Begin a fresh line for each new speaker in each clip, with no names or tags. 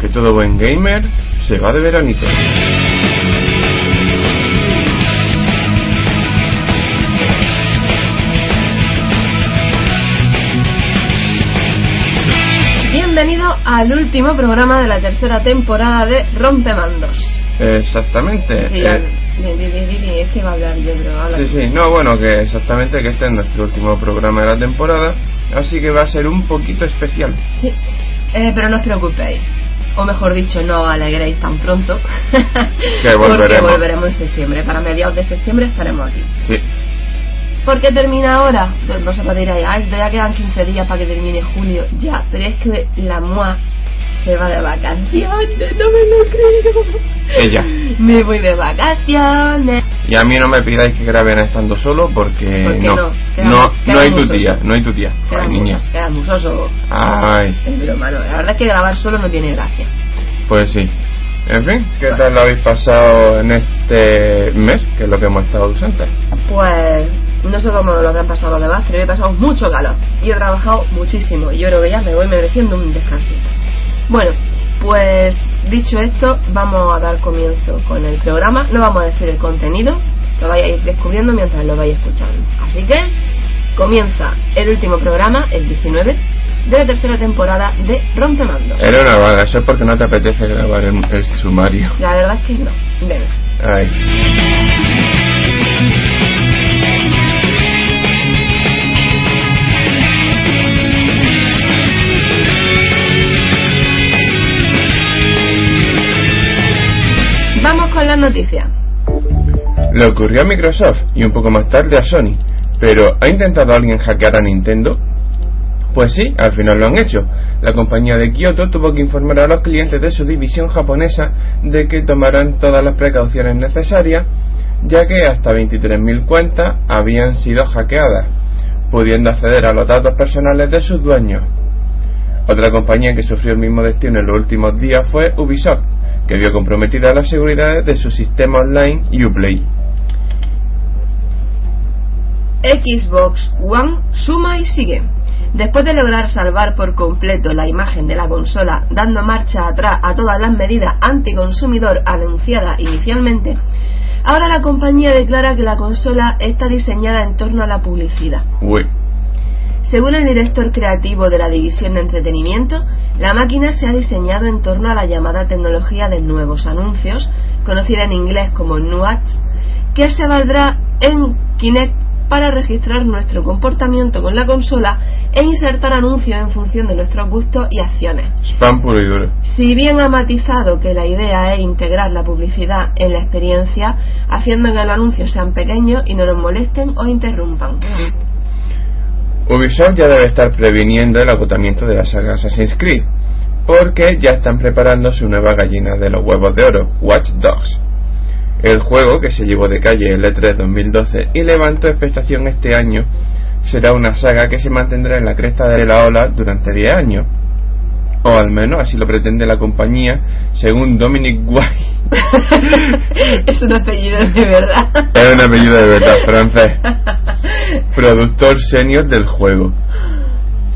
Porque todo buen gamer se va de veranito.
Bienvenido al último programa de la tercera temporada de Rompemandos.
Exactamente.
Sí,
eh,
di- di- di- di- di- es que va a hablar yo, pero habla.
sí, sí, no, bueno, que exactamente que este es nuestro último programa de la temporada, así que va a ser un poquito especial.
Sí. Eh, pero no os preocupéis. O mejor dicho, no os alegréis tan pronto.
Que
Porque
volveremos.
volveremos en septiembre. Para mediados de septiembre estaremos aquí.
Sí,
¿Por qué termina ahora? Pues vosotros diréis, ah, ya quedan 15 días para que termine julio. Ya, pero es que la MOA se va de vacaciones, no me lo creo.
ella.
Me voy de vacaciones.
Y a mí no me pidáis que graben estando solo porque
¿Por qué
no,
no?
No, hay tu tía, no hay tu tía. Ay, niña. Ay,
Es broma, no. La verdad es que grabar solo no tiene gracia.
pues sí. En fin, ¿qué tal lo habéis pasado en este mes, que es lo que hemos estado ausentes?
Pues no sé cómo lo habrán pasado los demás, pero he pasado mucho calor y he trabajado muchísimo. Y yo creo que ya me voy mereciendo un descansito. Bueno, pues dicho esto, vamos a dar comienzo con el programa. No vamos a decir el contenido, lo vais a ir descubriendo mientras lo vais escuchando. Así que comienza el último programa, el 19, de la tercera temporada de Rompemandos.
Era una vaga, eso es porque no te apetece grabar el, el sumario.
La verdad es que no. Venga.
Ay. Le ocurrió a Microsoft y un poco más tarde a Sony. Pero, ¿ha intentado alguien hackear a Nintendo? Pues sí, al final lo han hecho. La compañía de Kyoto tuvo que informar a los clientes de su división japonesa de que tomaran todas las precauciones necesarias, ya que hasta 23.000 cuentas habían sido hackeadas, pudiendo acceder a los datos personales de sus dueños. Otra compañía que sufrió el mismo destino en los últimos días fue Ubisoft, que vio comprometida la seguridad de su sistema online Uplay.
Xbox One suma y sigue. Después de lograr salvar por completo la imagen de la consola, dando marcha atrás a todas las medidas anticonsumidor anunciadas inicialmente, ahora la compañía declara que la consola está diseñada en torno a la publicidad.
Uy,
Según el director creativo de la división de entretenimiento, la máquina se ha diseñado en torno a la llamada tecnología de nuevos anuncios, conocida en inglés como NUADS, que se valdrá en Kinect para registrar nuestro comportamiento con la consola e insertar anuncios en función de nuestros gustos y acciones.
spam puro y duro.
Si bien ha matizado que la idea es integrar la publicidad en la experiencia, haciendo que los anuncios sean pequeños y no nos molesten o interrumpan.
Ubisoft ya debe estar previniendo el agotamiento de la saga Assassin's Creed, porque ya están preparando su nueva gallina de los huevos de oro, Watch Dogs. El juego, que se llevó de calle el E3 2012 y levantó expectación este año, será una saga que se mantendrá en la cresta de la ola durante 10 años. O al menos así lo pretende la compañía, según Dominic White.
es un apellido de verdad.
Es un apellido de verdad francés. productor senior del juego.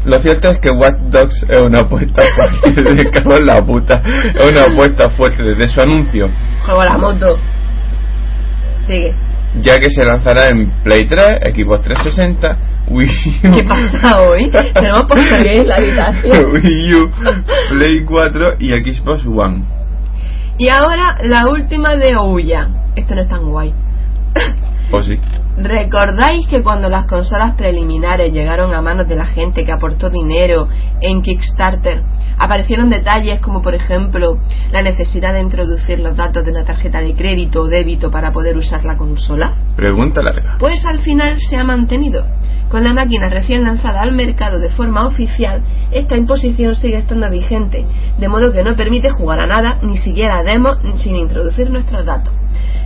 Lo cierto es que Watch Dogs es una apuesta fuerte, en la puta, es una apuesta fuerte desde su anuncio,
Juego a la moto. Sigue.
ya que se lanzará en Play 3, Xbox 360, Wii U,
¿Qué pasa hoy? Tenemos porquería en la habitación.
Wii U, Play 4 y Xbox One.
Y ahora la última de Ouya. Esto no es tan guay.
¿O sí?
¿Recordáis que cuando las consolas preliminares llegaron a manos de la gente que aportó dinero en Kickstarter, aparecieron detalles como por ejemplo la necesidad de introducir los datos de una tarjeta de crédito o débito para poder usar la consola?
Pregunta larga.
Pues al final se ha mantenido. Con la máquina recién lanzada al mercado de forma oficial, esta imposición sigue estando vigente, de modo que no permite jugar a nada, ni siquiera a demos, sin introducir nuestros datos.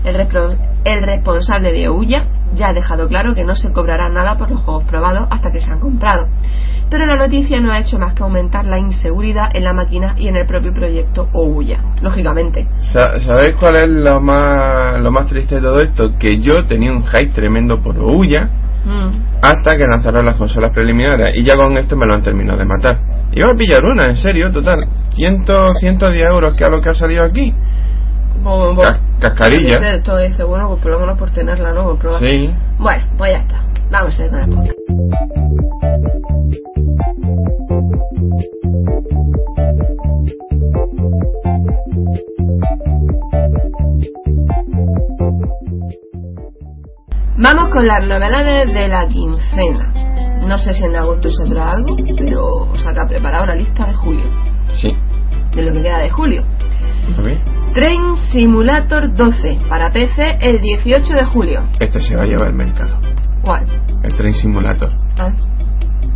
El, repro- el responsable de Ouya ya ha dejado claro que no se cobrará nada por los juegos probados hasta que se han comprado. Pero la noticia no ha hecho más que aumentar la inseguridad en la máquina y en el propio proyecto Ouya, lógicamente.
Sa- ¿Sabéis cuál es lo más, lo más triste de todo esto? Que yo tenía un hype tremendo por Ouya
Mm.
hasta que lanzaron las consolas preliminares y ya con esto me lo han terminado de matar. Iba a pillar una, en serio, total, 100, 110 euros que a lo que ha salido aquí.
Bo-
Ca- cascarilla.
Esto dice, bueno, pues por lo menos por tenerla, ¿no? Por probar.
Sí.
Bueno, pues ya está. Vamos a ir con el podcast. Vamos con las novedades de la quincena. No sé si en agosto se trae algo, pero os acá preparado una lista de julio.
Sí.
De lo que queda de julio.
¿Lo vi?
Train Simulator 12 para PC el 18 de julio.
Este se va a llevar el mercado.
¿Cuál?
El Train Simulator.
Ah,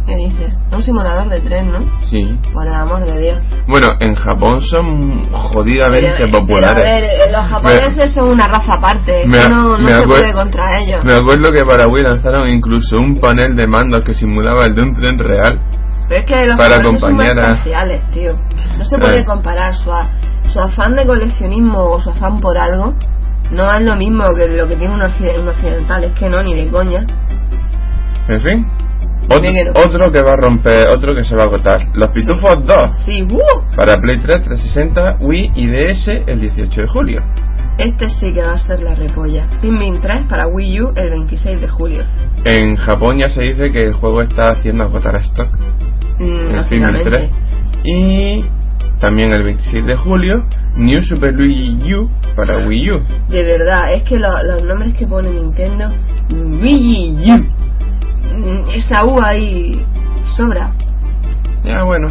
¿Qué dices? Un simulador de tren, ¿no?
Sí.
Por el amor de Dios.
Bueno, en Japón son jodidamente
Pero,
populares.
pero, a ver, eh, los japoneses son una raza aparte.
Me-
no no
me
se puede contra ellos.
Me acuerdo que para Wii lanzaron incluso un panel de mandos que simulaba el de un tren real.
Pero es que los
para
japoneses son muy
acompañar a-
especiales, tío. No se puede
Eh.
comparar su, a- su afán de coleccionismo o su afán por algo. No es lo mismo que lo que tiene un, occide- un occidental. Es que no, ni de coña.
En fin. Otro,
que no.
otro que va a romper, otro que se va a agotar. Los Pitufos 2.
Sí, ¡uh!
Para Play 3, 360, Wii y DS el 18 de julio.
Este sí que va a ser la repolla. Pikmin 3 para Wii U el 26 de julio.
En Japón ya se dice que el juego está haciendo agotar stock.
Mm,
En Pikmin
lógicamente.
3. Y también el 26 de julio, New Super Luigi U para Wii U.
De verdad, es que lo- los nombres que pone Nintendo, Wii U, esa U ahí sobra.
Ya bueno.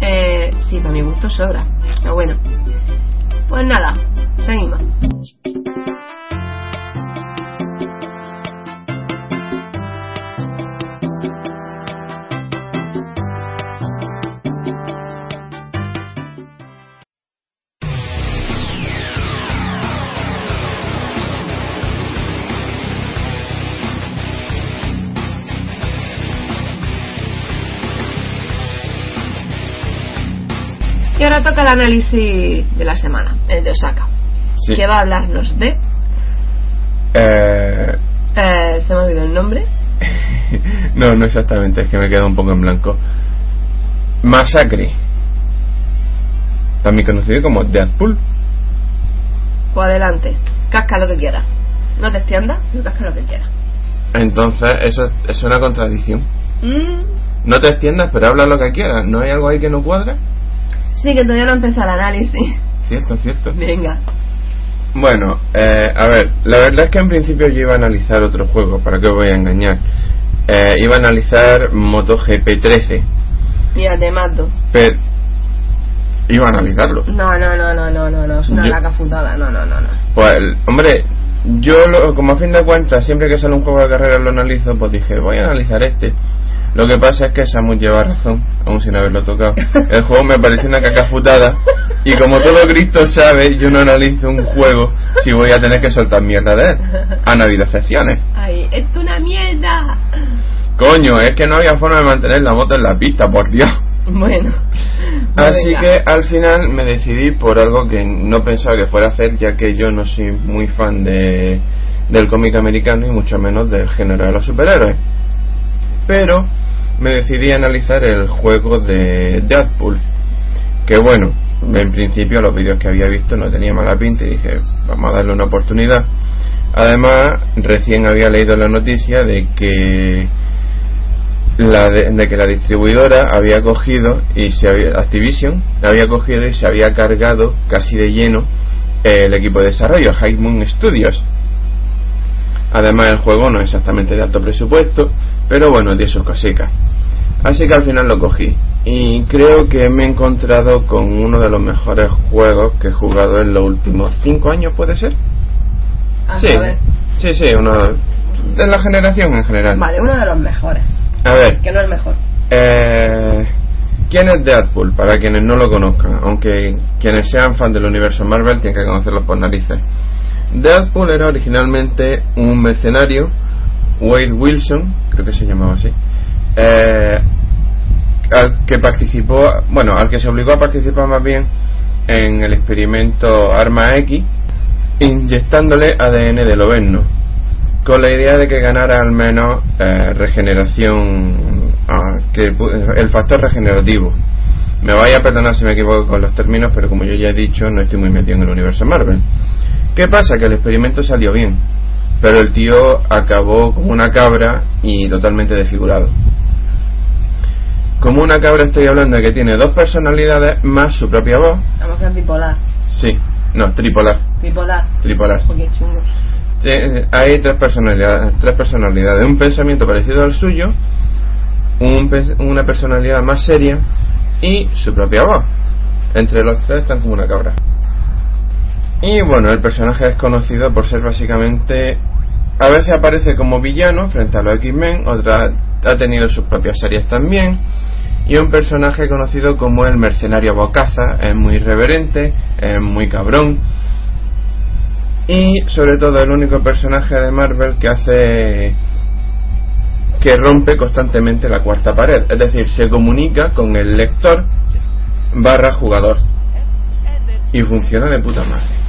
Eh, sí, para mi gusto sobra. Pero bueno. Pues nada, seguimos. Toca el análisis de la semana, el de Osaka.
Sí.
Que va a hablarnos de.
Eh,
Eh, se me ha olvidado el nombre.
no, no exactamente, es que me queda un poco en blanco. Massacre. También conocido como Deadpool.
Pues adelante, casca lo que quieras. No te extiendas, pero casca lo que quieras.
Entonces, eso es una contradicción.
Mm,
No te extiendas, pero habla lo que quieras. ¿No hay algo ahí que no cuadra?
Sí, que todavía no empieza el análisis.
Cierto, cierto.
Venga.
Bueno, eh, a ver, la verdad es que en principio yo iba a analizar otro juego, ¿para qué os voy a engañar? Eh, iba a analizar MotoGP 13,
Mira, te mato.
pero iba a analizarlo.
No, no, no, no, no, no, no. Es una
Yo-
laca futada. No, no, no, no.
Pues, hombre, yo lo- como a fin de cuentas, siempre que sale un juego de carrera lo analizo, pues dije, voy a analizar este. Lo que pasa es que Samus lleva razón, aún sin haberlo tocado. El juego me parece una cacafutada y como todo Cristo sabe, yo no analizo un juego si voy a tener que soltar mierda de él. Han habido excepciones.
Ay, es una mierda.
Coño, es que no había forma de mantener la moto en la pista, por Dios.
Bueno.
Así
Venga.
que al final me decidí por algo que no pensaba que fuera a hacer, ya que yo no soy muy fan de, del cómic americano y mucho menos del género de los superhéroes. Pero me decidí analizar el juego de Deadpool, que bueno, en principio los vídeos que había visto no tenía mala pinta y dije, vamos a darle una oportunidad. Además, recién había leído la noticia de que la de, que la distribuidora había cogido y se había, Activision había cogido y se había cargado casi de lleno el equipo de desarrollo High Moon Studios además el juego no es exactamente de alto presupuesto pero bueno tiene sus cositas así que al final lo cogí y creo que me he encontrado con uno de los mejores juegos que he jugado en los últimos 5 años puede ser
A
sí
saber.
sí sí uno de la generación en general
Vale, uno de los mejores.
a ver
Que no el mejor.
eh, ¿Quién es Deadpool? Para quienes no lo conozcan, aunque quienes sean fan del universo Marvel tienen que conocerlo por narices. Deadpool era originalmente un mercenario, Wade Wilson, creo que se llamaba así, eh, al que participó, bueno, al que se obligó a participar más bien en el experimento Arma X, inyectándole ADN del Ovenno. con la idea de que ganara al menos eh, regeneración, ah, que el factor regenerativo. Me vaya a perdonar si me equivoco con los términos, pero como yo ya he dicho, no estoy muy metido en el universo Marvel. ¿Qué pasa? Que el experimento salió bien, pero el tío acabó como una cabra y totalmente desfigurado. Como una cabra estoy hablando de que tiene dos personalidades más su propia voz.
Vamos a bipolar.
Sí, no, tripolar.
Tripolar.
Tripolar.
Porque chungo.
Hay tres personalidades, tres personalidades, un pensamiento parecido al suyo, un, una personalidad más seria y su propia voz. Entre los tres están como una cabra. Y bueno, el personaje es conocido por ser básicamente. A veces aparece como villano frente a los X-Men, otra ha tenido sus propias series también. Y un personaje conocido como el mercenario Bocaza, es muy irreverente, es muy cabrón. Y sobre todo el único personaje de Marvel que hace que rompe constantemente la cuarta pared, es decir, se comunica con el lector barra jugador y funciona de puta madre.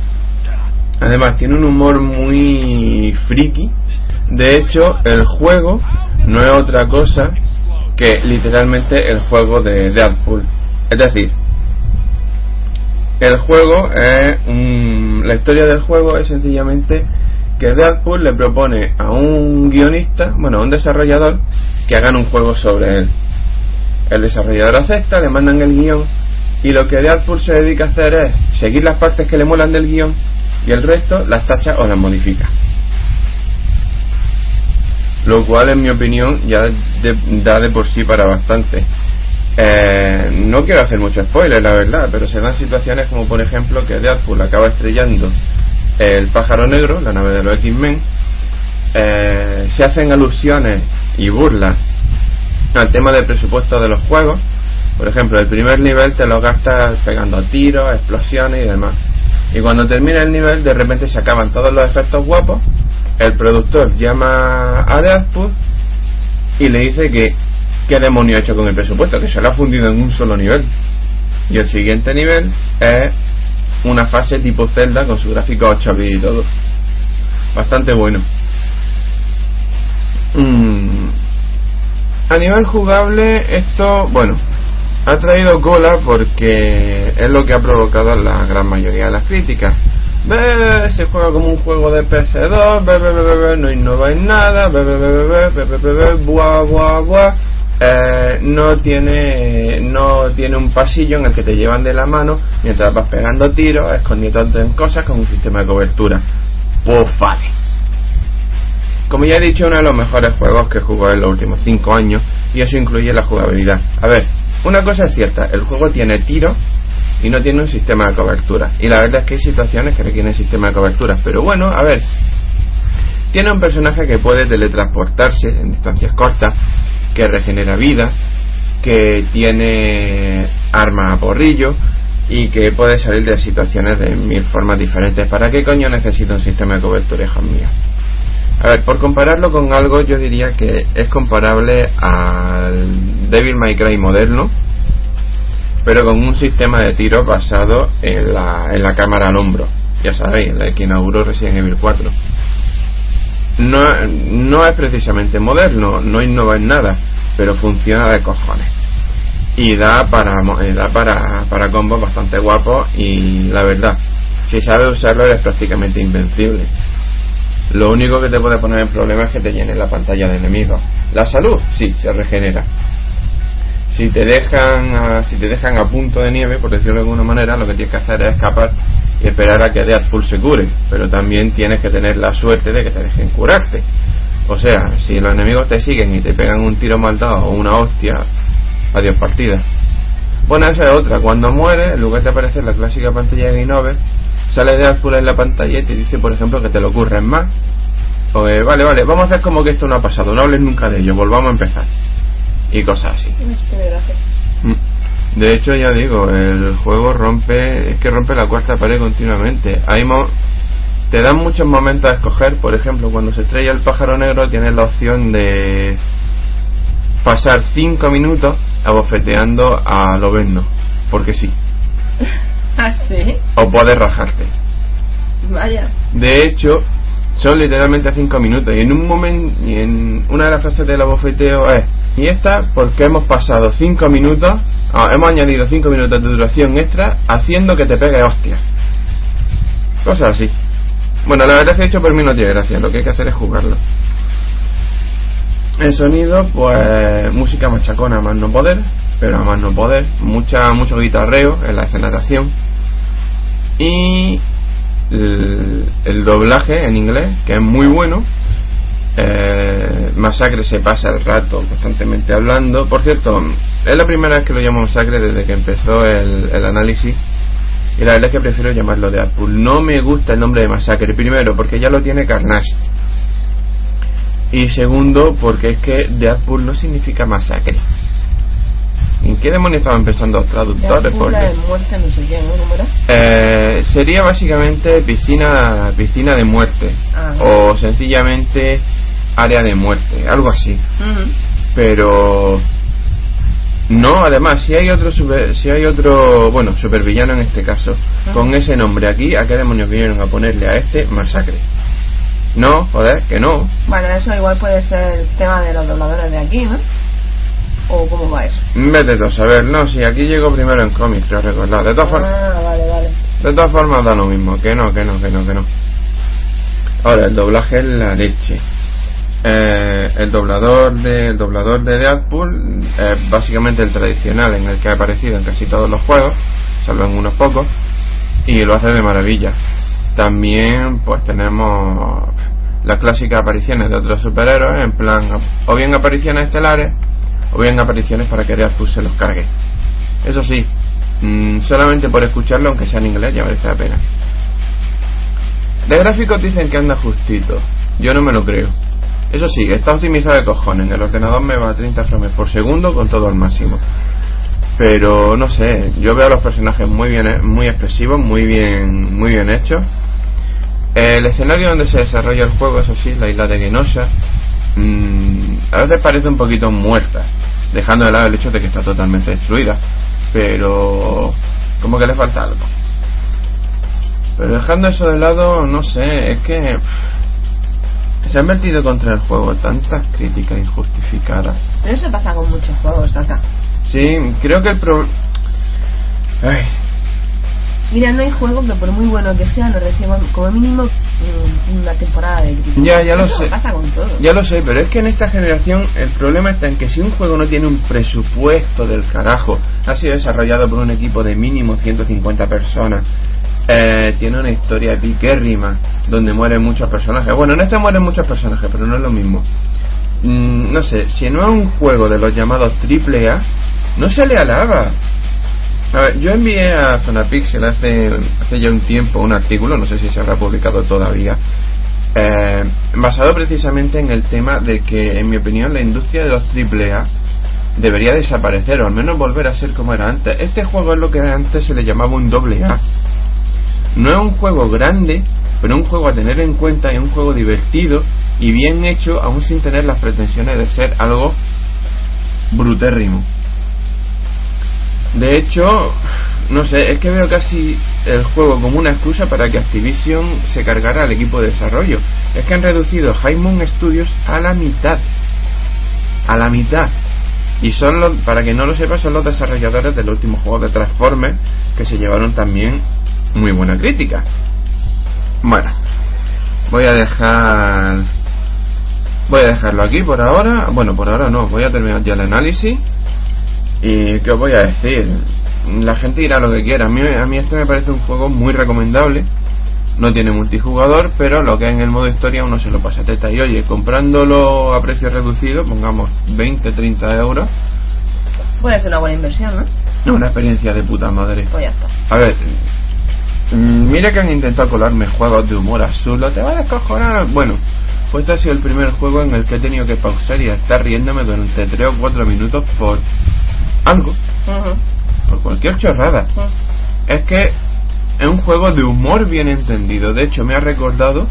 Además tiene un humor muy friki. De hecho, el juego no es otra cosa que literalmente el juego de Deadpool. Es decir, el juego es la historia del juego es sencillamente que Deadpool le propone a un guionista, bueno, a un desarrollador, que hagan un juego sobre él. El desarrollador acepta, le mandan el guion y lo que Deadpool se dedica a hacer es seguir las partes que le molan del guion y el resto las tacha o las modifica. Lo cual, en mi opinión, ya da de por sí para bastante. Eh, no quiero hacer mucho spoiler, la verdad, pero se dan situaciones como, por ejemplo, que Deadpool acaba estrellando el pájaro negro, la nave de los X-Men, eh, se hacen alusiones y burlas al tema del presupuesto de los juegos. Por ejemplo, el primer nivel te lo gastas pegando tiros, explosiones y demás. Y cuando termina el nivel, de repente se acaban todos los efectos guapos. El productor llama a Deadpool y le dice que qué demonio ha hecho con el presupuesto, que se lo ha fundido en un solo nivel. Y el siguiente nivel es una fase tipo Zelda con su gráfico 8 bits y todo. Bastante bueno. Mm. A nivel jugable, esto, bueno, ha traído cola porque es lo que ha provocado la gran mayoría de las críticas. Ve, se juega como un juego de PS2, ve, ve, ve, no innova en nada, ve, ve, buah, buah, buah. Eh, no tiene no tiene un pasillo en el que te llevan de la mano mientras vas pegando tiros, escondiéndote en cosas con un sistema de cobertura. Pues vale. Como ya he dicho, uno de los mejores juegos que jugado en los últimos 5 años y eso incluye la jugabilidad. A ver, una cosa es cierta, el juego tiene tiro y no tiene un sistema de cobertura. Y la verdad es que hay situaciones que requieren sistema de cobertura. Pero bueno, a ver, tiene un personaje que puede teletransportarse en distancias cortas, que regenera vida, que tiene arma a porrillo y que puede salir de situaciones de mil formas diferentes. ¿Para qué coño necesita un sistema de cobertura, hijos míos? A ver, por compararlo con algo, yo diría que es comparable al Devil May Cry moderno, pero con un sistema de tiro basado en la, en la cámara al hombro. Ya sabéis, la que inauguró Resident Evil 4 no, no es precisamente moderno, no innova en nada, pero funciona de cojones. Y da para, eh, da para, para combos bastante guapos y la verdad, si sabes usarlo eres prácticamente invencible. Lo único que te puede poner en problema es que te llene la pantalla de enemigos. La salud, sí, se regenera. Si te dejan a, si te dejan a punto de nieve, por decirlo de alguna manera, lo que tienes que hacer es escapar y esperar a que Deadpool se cure, pero también tienes que tener la suerte de que te dejen curarte. O sea, si los enemigos te siguen y te pegan un tiro mal dado o una hostia, adiós partida. Bueno, esa es otra. Cuando mueres, en lugar de aparecer la clásica pantalla de Game sale Deadpool en la pantalla y te dice, por ejemplo, que te lo ocurren más. Pues vale, vale, vamos a hacer como que esto no ha pasado, no hables nunca de ello, volvamos a empezar. Y cosas así. De hecho, ya digo, el juego rompe, es que rompe la cuarta pared continuamente. Hay te dan muchos momentos a escoger, por ejemplo, cuando se estrella el pájaro negro tienes la opción de pasar 5 minutos abofeteando a Loveno, porque sí.
¿Ah, sí?
O puedes rajarte.
Vaya.
De hecho, Son literalmente 5 minutos. Y en un momento, y en una de las frases del abofeteo es, y esta porque hemos pasado 5 minutos, ah, hemos añadido 5 minutos de duración extra haciendo que te pegue hostia. Cosas así. Bueno, la verdad es que hecho por mí no tiene gracia, lo que hay que hacer es jugarlo. El sonido, pues música machacona más no poder, pero a más no poder, mucha, mucho guitarreo en la aceleración y doblaje en inglés, que es muy bueno. Eh, Masacre se pasa el rato constantemente hablando. Por cierto, es la primera vez que lo llamo Masacre desde que empezó el, análisis. Y la verdad es que prefiero llamarlo de Apple. No me gusta el nombre de Masacre. Primero, porque ya lo tiene Carnage. Y segundo, porque es que Deadpool no significa masacre. ¿En qué demonios estaban pensando los traductores?
Porque, muerte, no sé qué, ¿no?
Eh, sería básicamente piscina, piscina de muerte. O sencillamente área de muerte, algo así. Pero no, además, si hay otro si hay otro, bueno, supervillano en este caso, con ese nombre aquí, ¿a qué demonios vinieron a ponerle a este masacre? No, joder, que no.
Bueno, eso igual puede ser el tema de los dobladores de aquí, ¿no? ¿O cómo va eso?
Vete a saber, no, si aquí llego primero en cómics, creo recordar. De todas formas.
Ah, vale, vale.
De todas formas da lo mismo, que no, que no, que no, que no. Ahora, el doblaje es la leche. Eh, el doblador de el doblador de Deadpool es básicamente el tradicional en el que ha aparecido en casi todos los juegos, salvo en unos pocos, y lo hace de maravilla. También pues tenemos las clásicas apariciones de otros superhéroes, en plan, o bien apariciones estelares, o bien apariciones para que Deadpool se los cargue. Eso sí, mm, solamente por escucharlo, aunque sea en inglés, ya merece la pena. De gráficos dicen que anda justito, yo no me lo creo. Eso sí, está optimizado de cojones, el ordenador me va a 30 frames por segundo con todo al máximo pero no sé yo veo a los personajes muy bien muy expresivos muy bien muy bien hechos el escenario donde se desarrolla el juego, eso sí, la isla de Genosha, mm, a veces parece un poquito muerta, dejando de lado el hecho de que está totalmente destruida, pero como que le falta algo. Pero dejando eso de lado, no sé, es que se han vertido contra el juego tantas críticas injustificadas.
Pero eso pasa con muchos juegos acá.
Sí, creo que el problema...
Mira, no hay juego que por muy bueno que sea no reciba como mínimo mm, una temporada de crítica.
Ya, ya lo sé.
Pasa con todo.
Ya lo sé, pero es que en esta generación el problema está en que si un juego no tiene un presupuesto del carajo, ha sido desarrollado por un equipo de mínimo 150 personas, eh, tiene una historia piquérrima donde mueren muchos personajes. Bueno, en este mueren muchos personajes, pero no es lo mismo. Mm, no sé, si no es un juego de los llamados AAA, no se le alaba. A ver, yo envié a Zona Pixel hace, hace ya un tiempo un artículo, no sé si se habrá publicado todavía, eh, basado precisamente en el tema de que, en mi opinión, la industria de los AAA debería desaparecer o al menos volver a ser como era antes. Este juego es lo que antes se le llamaba un doble A. No es un juego grande, pero un juego a tener en cuenta y un juego divertido y bien hecho, aún sin tener las pretensiones de ser algo brutérrimo. De hecho, no sé, es que veo casi el juego como una excusa para que Activision se cargara al equipo de desarrollo. Es que han reducido High Studios a la mitad. A la mitad. Y son los, para que no lo sepa, son los desarrolladores del último juego de Transformers que se llevaron también muy buena crítica. Bueno, voy a dejar. Voy a dejarlo aquí por ahora. Bueno, por ahora no, voy a terminar ya el análisis y qué os voy a decir, la gente dirá lo que quiera. A mí, a mí este me parece un juego muy recomendable. No tiene multijugador, pero lo que hay en el modo historia uno se lo pasa teta. Y oye, comprándolo a precio reducido, pongamos 20, 30 euros.
Puede ser una buena inversión,
¿no? Una experiencia de puta madre.
Pues ya está.
A ver, mm, mira que han intentado colarme juegos de humor absurdo. Te va a descojonar. Bueno, pues este ha sido el primer juego en el que he tenido que pausar y estar riéndome durante 3 o 4 minutos por algo, por cualquier chorrada. Es que es un juego de humor bien entendido. De hecho, me ha recordado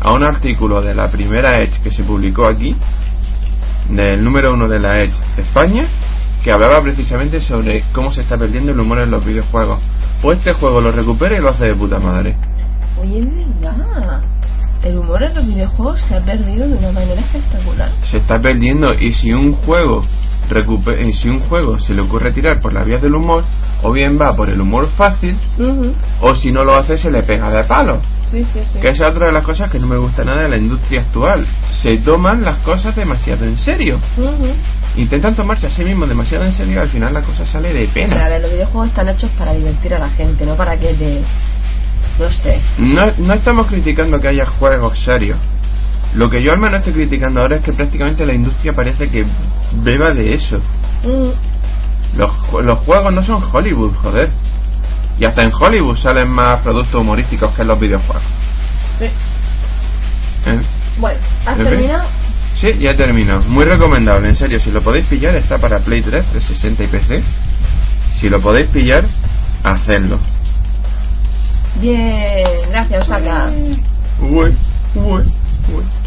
a un artículo de la primera Edge que se publicó aquí, del número uno de la Edge de España, que hablaba precisamente sobre cómo se está perdiendo el humor en los videojuegos. Pues este juego lo recupera y lo hace de puta madre.
Oye, verdad. El humor en los videojuegos se ha perdido de una manera espectacular.
Se está perdiendo y si un juego recupe- eh, si un juego se le ocurre tirar por la vía del humor, o bien va por el humor fácil, o si no lo hace se le pega de palo.
Sí, sí, sí.
Que esa es otra de las cosas que no me gusta nada de la industria actual. Se toman las cosas demasiado en serio. Intentan tomarse a sí mismos demasiado en serio y al final la cosa sale de
Pero, a
pena.
ver, los videojuegos están hechos para divertir a la gente, no para que te... No sé.
No, no estamos criticando que haya juegos serios. Lo que yo al menos estoy criticando ahora es que prácticamente la industria parece que beba de eso.
Mm,
Los, los juegos no son Hollywood, joder. Y hasta en Hollywood salen más productos humorísticos que en los videojuegos.
Sí.
¿Eh?
Bueno, ¿has terminado?
Sí, ya he terminado. Muy recomendable, en serio. Si lo podéis pillar, está para Play 3, 360 y PC. Si lo podéis pillar, hacedlo.
Bien, gracias, Osaka.
Uy, uy, uy.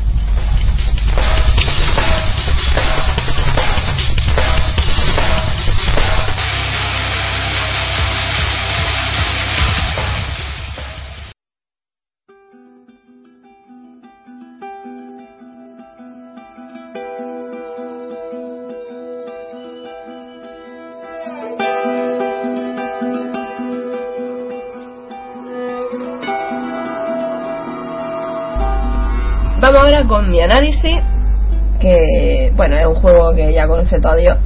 Con mi análisis, que, bueno, es un juego que ya conoce todo Dios.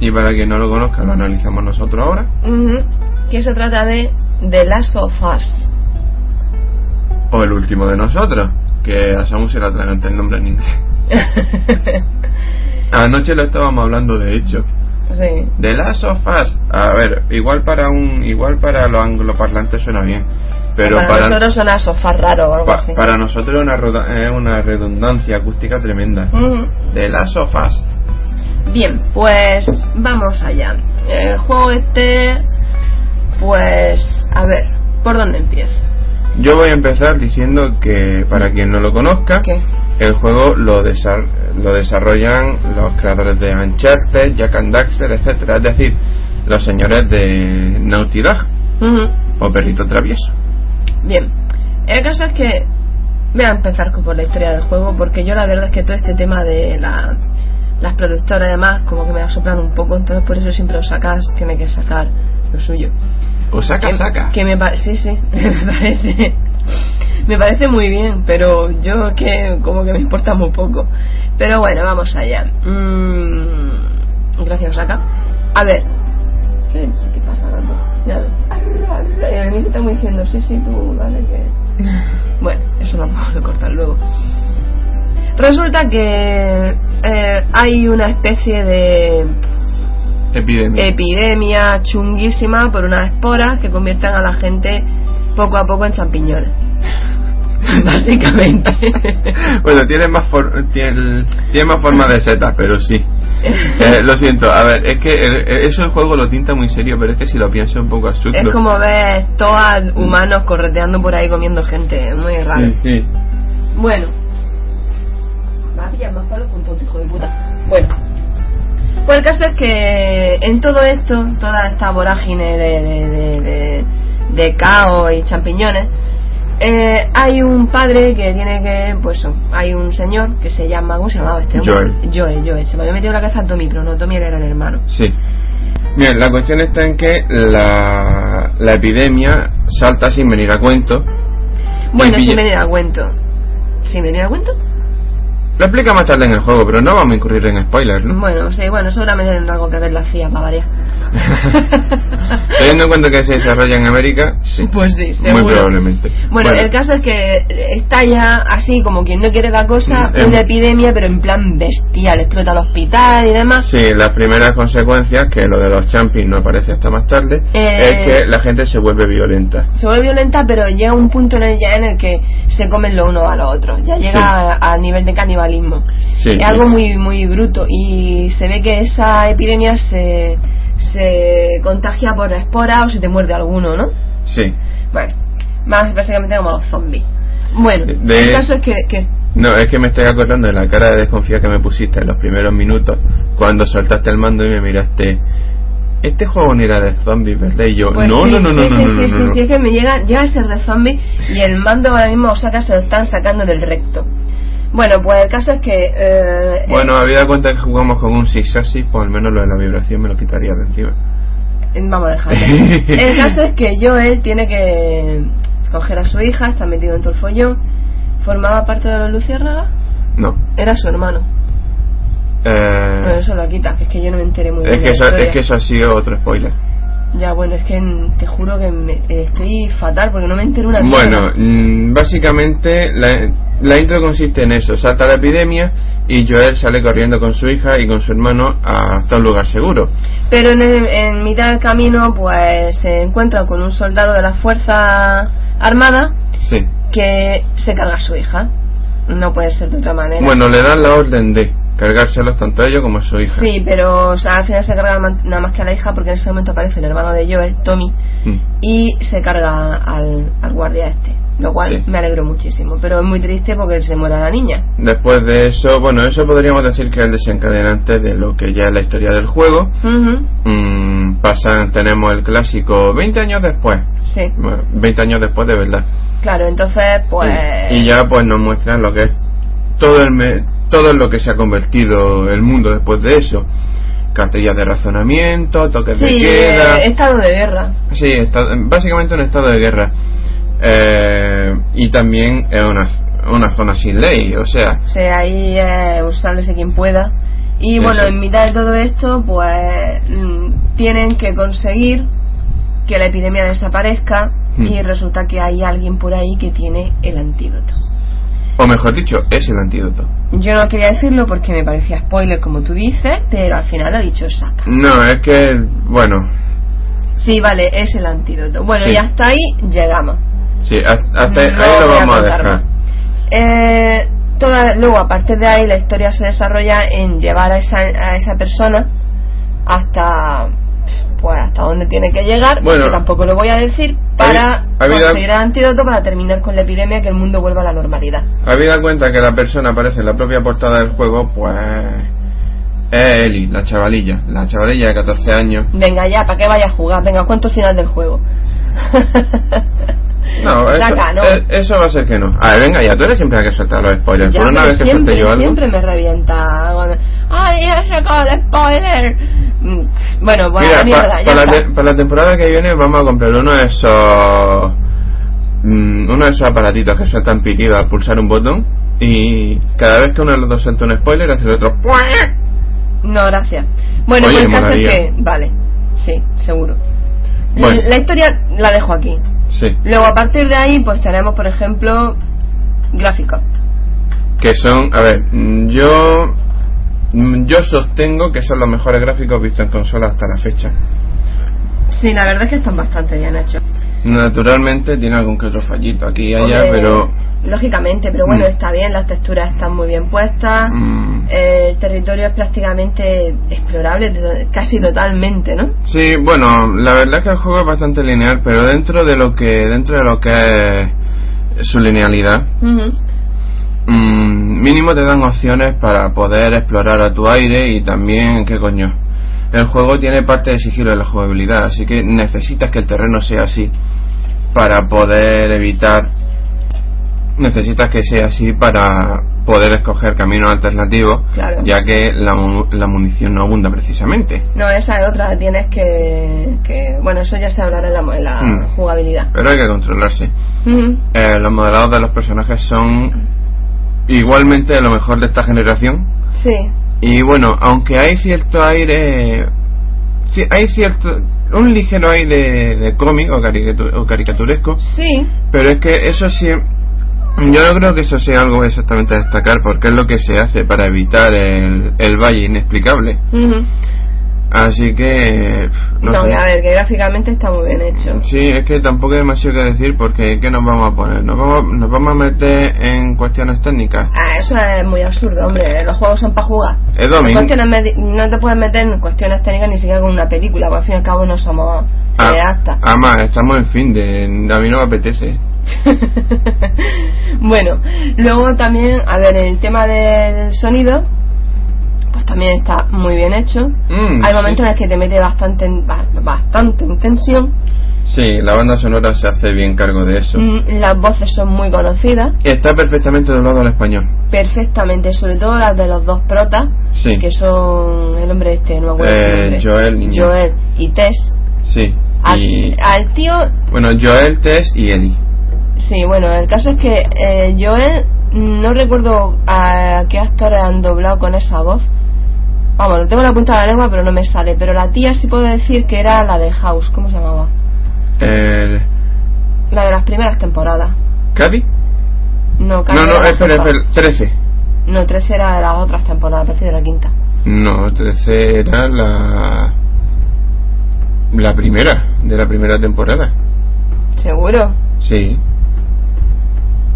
Y para quien no lo conozca, lo analizamos nosotros ahora.
Ujú. Que se trata de The Last of Us.
O el último de nosotros, que a Samu se le atraganta el nombre en inglés. Anoche lo estábamos hablando, de hecho.
sí.
The Last of Us. A ver, igual para un, igual para los angloparlantes suena bien, pero
para,
para,
nosotros suena sofá raro o algo
pa-
así.
para nosotros es una, roda- una redundancia acústica tremenda. Last of Us.
Bien, pues vamos allá. El juego este, pues, a ver, ¿por dónde empieza?
Yo voy a empezar diciendo que para quien no lo conozca,
¿Qué?
el juego lo, desar- lo desarrollan los creadores de Uncharted, Jack and Daxter, etcétera, es decir, los señores de Naughty Dog o Perrito Travieso.
Bien, el caso es que voy a empezar con- por la historia del juego porque yo la verdad es que todo este tema de la, las productoras y demás como que me soplan un poco, entonces por eso siempre os sacas, tiene que sacar lo suyo.
O saca,
que,
saca.
que me pa- sí, sí, me parece me parece muy bien, pero yo que como que me importa muy poco. Pero bueno, vamos allá. Mm, gracias, Osaka. A ver. Y el mío se está muy diciendo, sí, sí, tú, dale que... Bueno, eso lo vamos a cortar luego. Resulta que eh, hay una especie de
Epidemia.
epidemia chunguísima por unas esporas que convierten a la gente poco a poco en champiñones. Básicamente.
bueno, tiene más, for- tiene, tiene más forma de setas, pero sí. Eh, lo siento, a ver, es que el- eso el juego lo tinta muy serio, pero es que si lo pienso un poco absurdo.
es como ver todas humanos correteando por ahí comiendo gente. Muy raro.
Sí, sí.
Bueno. Va a pillar más palos con todo hijo de puta. Bueno. Pues el caso es que en todo esto, toda esta vorágine de, de, de, de- de caos y champiñones, eh, hay un padre que tiene que, pues hay un señor que se llama, ¿cómo se llamaba este hombre?
Joel.
Joel, Joel. Se me había metido en la cabeza Tommy, pero no, Tommy era el hermano.
Sí. Bien, la cuestión está en que la, la epidemia salta sin venir a cuento.
Bueno, sin venir a cuento. ¿Sin venir a cuento?
Lo explica más tarde en el juego, pero no vamos a incurrir en spoilers, ¿no?
Bueno, sí, bueno, seguramente tendrá algo que ver la CIA para variar.
Teniendo en cuenta que se desarrolla en América, sí.
Pues sí,
Muy
seguro.
probablemente.
Bueno, el caso es que está ya así como quien no quiere la cosa,
Mm,
una
em.
epidemia, pero en plan bestial, explota el hospital y demás.
Sí, las primeras consecuencias, que lo de los champions no aparece hasta más tarde,
Eh.
es que la gente se vuelve violenta.
Se vuelve violenta, pero llega un punto en el, ya en el que se comen los unos a los otros. Ya llega
Sí.
al nivel de canibalismo.
Sí,
es algo muy muy bruto y se ve que esa epidemia se, se contagia por esporas o se te muerde alguno, ¿no?
Sí.
Bueno, más básicamente como los zombies. Bueno,
De-
el caso es que, que
No, es que me estoy acordando de la cara de desconfianza que me pusiste en los primeros minutos cuando soltaste el mando y me miraste este juego no era de zombies, ¿verdad? Y yo,
Pues
no,
sí,
no, no, no,
sí,
no, no,
sí,
no, no.
sí, es que me llega, llega a ser de zombie y el mando ahora mismo Osaka se lo están sacando del recto. Bueno, pues el caso es que... eh,
Bueno, habida cuenta que jugamos con un Six Axis, pues al menos lo de la vibración me lo quitaría de encima.
eh, vamos a dejarlo. el caso es que Joel tiene que coger a su hija, está metido en todo el follón. ¿Formaba parte de los Luciérnagas?
No.
Era su hermano. Bueno,
Eh,
eso lo quita, que es que yo no me enteré muy
es,
bien.
que eso, es que eso ha sido otro spoiler.
Ya, bueno, es que te juro que me- eh, estoy fatal porque no me entero una.
Bueno, mm, básicamente la, la intro consiste en eso, salta la epidemia y Joel sale corriendo con su hija y con su hermano hasta un lugar seguro.
Pero en, el- en mitad del camino, pues se encuentra con un soldado de la Fuerza Armada
Sí.
que se carga a su hija. No puede ser de otra manera.
Bueno, le dan la orden de cargárselos tanto a ellos como a su hija.
Sí, pero o sea, al final se carga nada más que a la hija porque en ese momento aparece el hermano de Joel, Tommy,
Mm.
y se carga al, al guardia este. Lo cual
Sí.
me alegro muchísimo. Pero es muy triste porque se muera la niña.
Después de eso, bueno, eso podríamos decir que es el desencadenante de lo que ya es la historia del juego. Mm, pasan, tenemos el clásico 20 años después.
Sí,
Bueno, 20 años después de verdad.
claro, entonces pues...
Y, y ya pues nos muestran lo que es todo el me- todo en lo que se ha convertido el mundo después de eso. Cartillas de razonamiento, toques de
Sí,
queda.
eh, estado de guerra.
Sí, está, básicamente un estado de guerra. Eh, y también es una, una zona sin ley, o sea,
O sea, ahí eh, usarse quien pueda. Y
Eso.
bueno, en mitad de todo esto, pues mm, tienen que conseguir que la epidemia desaparezca
Hmm.
y resulta que hay alguien por ahí que tiene el antídoto.
O mejor dicho, es el antídoto.
Yo no quería decirlo porque me parecía spoiler como tú dices, pero al final lo ha dicho Saka.
No, es que, bueno,
Sí, vale, es el antídoto. Bueno,
Sí.
y hasta ahí llegamos.
sí, hasta, hasta
No
ahí lo
a
vamos a dejar.
Eh, toda, luego, a partir de ahí, la historia se desarrolla en llevar a esa, a esa persona hasta pues hasta donde tiene que llegar,
Bueno.
que tampoco lo voy a decir, para conseguir el antídoto para terminar con la epidemia que el mundo vuelva a la normalidad.
Habida cuenta que la persona aparece en la propia portada del juego, pues es Eli, la chavalilla, la chavalilla de 14 años.
Venga ya, ¿para qué vaya a jugar? Venga, ¿cuánto final del juego?
No, eso,
Saca, ¿no?
eh, eso va a ser que no. A ver, venga, ya tú eres siempre la que suelta los spoilers.
Ya,
Por una vez que
siempre,
suelte yo algo.
siempre me revienta. cuando- ¡Ay, he sacado el spoiler! Mm, Bueno, bueno,
Mira,
mierda,
pa-
ya
para, la
está.
te- para la temporada que viene vamos a comprar uno de esos mm, uno de esos aparatitos que sueltan pitido al pulsar un botón y cada vez que uno de los dos suelta un spoiler hace el otro
No, gracias. Bueno,
Oye,
pues el caso es que. Vale, sí, seguro.
Bueno.
La historia la dejo aquí.
sí
Luego, a partir de ahí, pues tenemos, por ejemplo, gráficos.
que son a ver mm, yo yo sostengo que son los mejores gráficos vistos en consola hasta la fecha
Sí, la verdad es que están bastante bien hechos.
naturalmente tiene algún que otro fallito aquí y allá
Hombre,
pero
Lógicamente, pero bueno,
Mm.
está bien, las texturas están muy bien puestas.
mm,
El territorio es prácticamente explorable, casi totalmente, ¿no?
Sí, bueno, la verdad es que el juego es bastante lineal, pero dentro de lo que dentro de lo que es su linealidad. Mm, mínimo te dan opciones para poder explorar a tu aire y también, ¿qué coño? El juego tiene parte de sigilo de la jugabilidad, así que necesitas que el terreno sea así para poder evitar necesitas que sea así para poder escoger caminos alternativos,
Claro.
ya que la, la munición no abunda precisamente.
No, esa es otra, tienes que, que- Bueno, eso ya se hablará en la, en la
Mm.
jugabilidad.
Pero hay que controlarse.
Ujú.
Eh, los modelados de los personajes son igualmente de lo mejor de esta generación.
Sí,
Y bueno, aunque hay cierto aire. Sí, hay cierto. Un ligero aire de cómic o, caricatu- o caricaturesco.
sí,
Pero es que eso sí. Yo no creo que eso sea algo exactamente a destacar, porque es lo que se hace para evitar el, el valle inexplicable. Así que.
No,
No, sé.
a ver, que gráficamente está muy bien hecho.
Sí, es que tampoco hay demasiado que decir porque ¿qué nos vamos a poner? ¿Nos vamos, nos vamos a meter en cuestiones técnicas?
Ah, eso es muy absurdo, hombre. Los juegos son para jugar.
Es domingo.
Cuestiones no te puedes meter en cuestiones técnicas ni siquiera con una película, porque al fin y al cabo no somos
Ah,
cineastas.
Además, estamos en fin de... A mí no me apetece.
bueno, luego también, a ver, el tema del sonido, pues también está muy bien hecho.
Mm,
Hay
sí.
momentos en los que te mete bastante, en- ba- bastante en tensión.
Sí, la banda sonora se hace bien cargo de eso.
Mm, Las voces son muy conocidas,
Está perfectamente doblado al español.
perfectamente, sobre todo las de los dos protas,
Sí.
que son el hombre este, no acuerdo
Eh. Joel, niño.
Joel y Tess.
Sí.
Al,
Y,
al tío,
bueno, Joel, Tess y Ellie.
Sí, bueno, el caso es que eh, Joel, no recuerdo a qué actores han doblado con esa voz. Vamos, lo tengo en la punta de la lengua, pero no me sale. Pero la tía sí puedo decir que era la de House, ¿cómo se llamaba?
El...
La de las primeras temporadas.
¿Cady?
No,
No,
Carmen
no,
la
espera, espera, 13.
No, 13 era de las otras temporadas, parece de la quinta.
No, 13 era la... La primera, de la primera temporada.
¿Seguro?
Sí.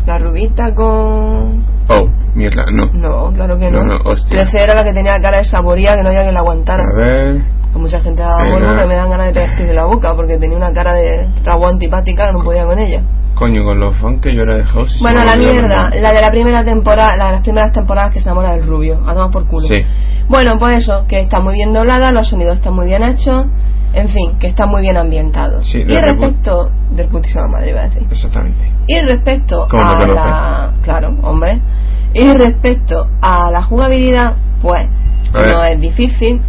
La rubita con...
Oh, mierda, no.
No, claro que no.
No, no, hostia.
13 era la que tenía cara de saboría que no había quien la aguantara.
A ver...
Pues mucha gente daba bueno, pero me dan ganas de pegar de la boca porque tenía una cara de rabo antipática que no podía con ella.
Coño, con los fans que yo era de House.
Bueno, la mierda, la de la primera temporada, la de las primeras temporadas que se enamora del rubio, a tomar por culo.
Sí.
Bueno, pues eso, que está muy bien doblada, los sonidos están muy bien hechos, en fin, que está muy bien ambientado.
Sí,
y respecto del putísima madre, iba a decir.
Exactamente.
Y respecto
¿Cómo
a la. Claro, hombre. Y respecto a la jugabilidad, pues no es difícil.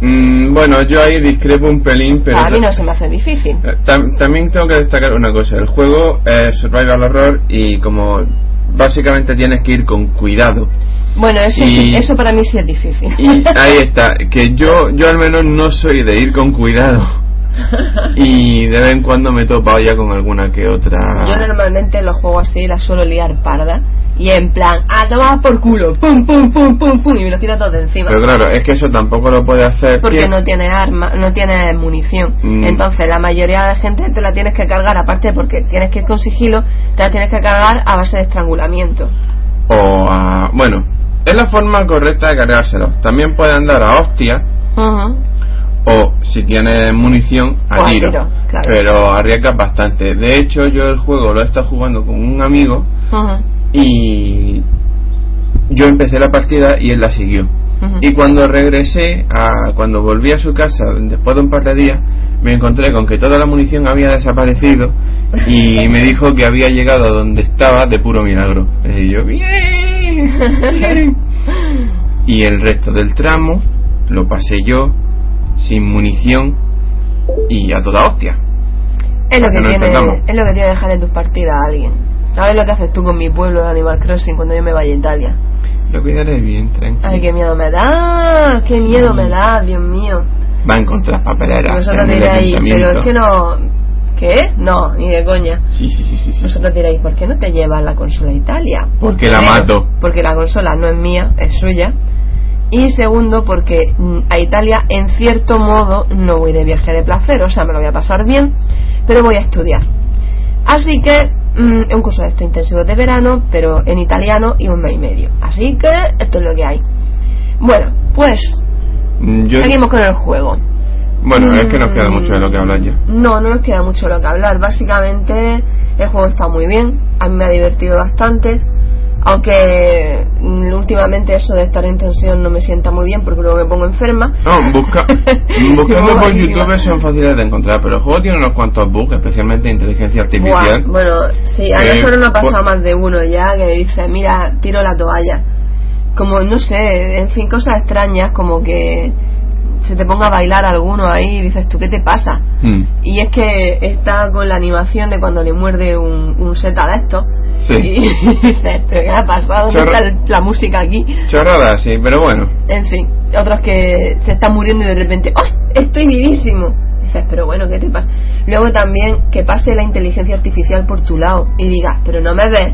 Mm, bueno, yo ahí discrepo un pelín, pero...
a mí no se me hace difícil.
Eh, tam- también tengo que destacar una cosa. El juego es survival horror y como básicamente tienes que ir con cuidado.
Bueno, eso,
Y-
eso para mí sí es difícil.
Y ahí está, que yo, yo al menos no soy de ir con cuidado. Y de vez en cuando me topo ya con alguna que otra.
Yo normalmente los juegos así las suelo liar parda. Y en plan, a tomar por culo, pum, pum, pum, pum, pum, y me los tiro todos de encima.
Pero claro, es que eso tampoco lo puede hacer.
porque
¿quién?
no tiene arma, no tiene munición.
Mm.
Entonces, la mayoría de la gente te la tienes que cargar, aparte porque tienes que ir con sigilo, te la tienes que cargar a base de estrangulamiento.
O a. Bueno, es la forma correcta de cargárselo. También puede andar a hostia.
Ujú.
o si tienes munición a
O a
tiro,
tiro, claro.
pero arriesgas bastante de hecho yo el juego lo he estado jugando con un amigo y yo empecé la partida y él la siguió y cuando regresé a cuando volví a su casa después de un par de días me encontré con que toda la munición había desaparecido y me dijo que había llegado a donde estaba de puro milagro y yo bien". y el resto del tramo lo pasé yo sin munición y a toda hostia
Es lo, que tiene, es lo que tiene dejar en tus partidas a alguien. ¿Sabes lo que haces tú con mi pueblo de Animal Crossing cuando yo me vaya a Italia?
lo cuidaré bien tranquilo
Ay, qué miedo me da, qué miedo me da, Dios mío.
va a encontrar papeleras
pero es que no... ¿Qué? No, ni de coña.
sí sí sí sí, sí.
Vosotros diréis, ¿por qué no te llevas la consola a Italia?
Porque la mato.
Porque la consola no es mía, es suya. Y segundo, porque mm, a Italia, en cierto modo, no voy de viaje de placer, o sea, me lo voy a pasar bien, pero voy a estudiar. Así que, mm, un curso de estos intensivos de verano, pero en italiano y un mes y medio. Así que, esto es lo que hay. Bueno, pues,
Mm, yo
seguimos con el juego.
Bueno es que nos queda
Mm.
mucho de lo que hablar ya
No, no nos queda mucho lo que hablar. Básicamente, el juego está muy bien. A mí me ha divertido bastante. Aunque mm, últimamente eso de estar en tensión no me sienta muy bien porque luego me pongo enferma.
no busca buscando por. YouTube son fáciles de encontrar pero el juego tiene unos cuantos bugs especialmente de inteligencia artificial
Buah, bueno, sí, a
Eh,
nosotros nos ha pasado más de uno ya que dice, mira, tiro la toalla. Como, no sé, en fin, cosas extrañas como que se te ponga a bailar alguno ahí y dices, ¿tú qué te pasa?
Mm,
Y es que está con la animación de cuando le muerde un, un seta de estos.
Sí.
Y dices, ¿pero qué ha pasado? ¿Dónde está la música aquí?
chorradas sí pero bueno
En fin, otros que se están muriendo y de repente, ¡ay! Estoy vivísimo. Dices, pero bueno, ¿qué te pasa? Luego también que pase la inteligencia artificial por tu lado y digas, pero no me ves.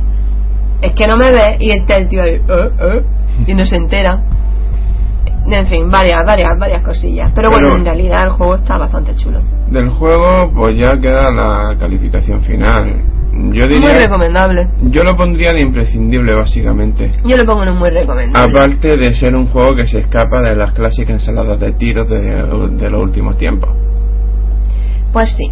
Es que no me ves. Y está el tío ahí, "Eh, eh", y no se entera. En fin, varias, varias, varias cosillas. Pero,
Pero-
bueno, en realidad el juego está bastante chulo.
del juego pues ya queda la calificación final yo
Muy
diría
recomendable.
yo lo pondría de imprescindible básicamente
Yo lo pongo en un muy recomendable.
Aparte de ser un juego que se escapa de las clásicas ensaladas de tiros de, de los últimos tiempos.
Pues sí.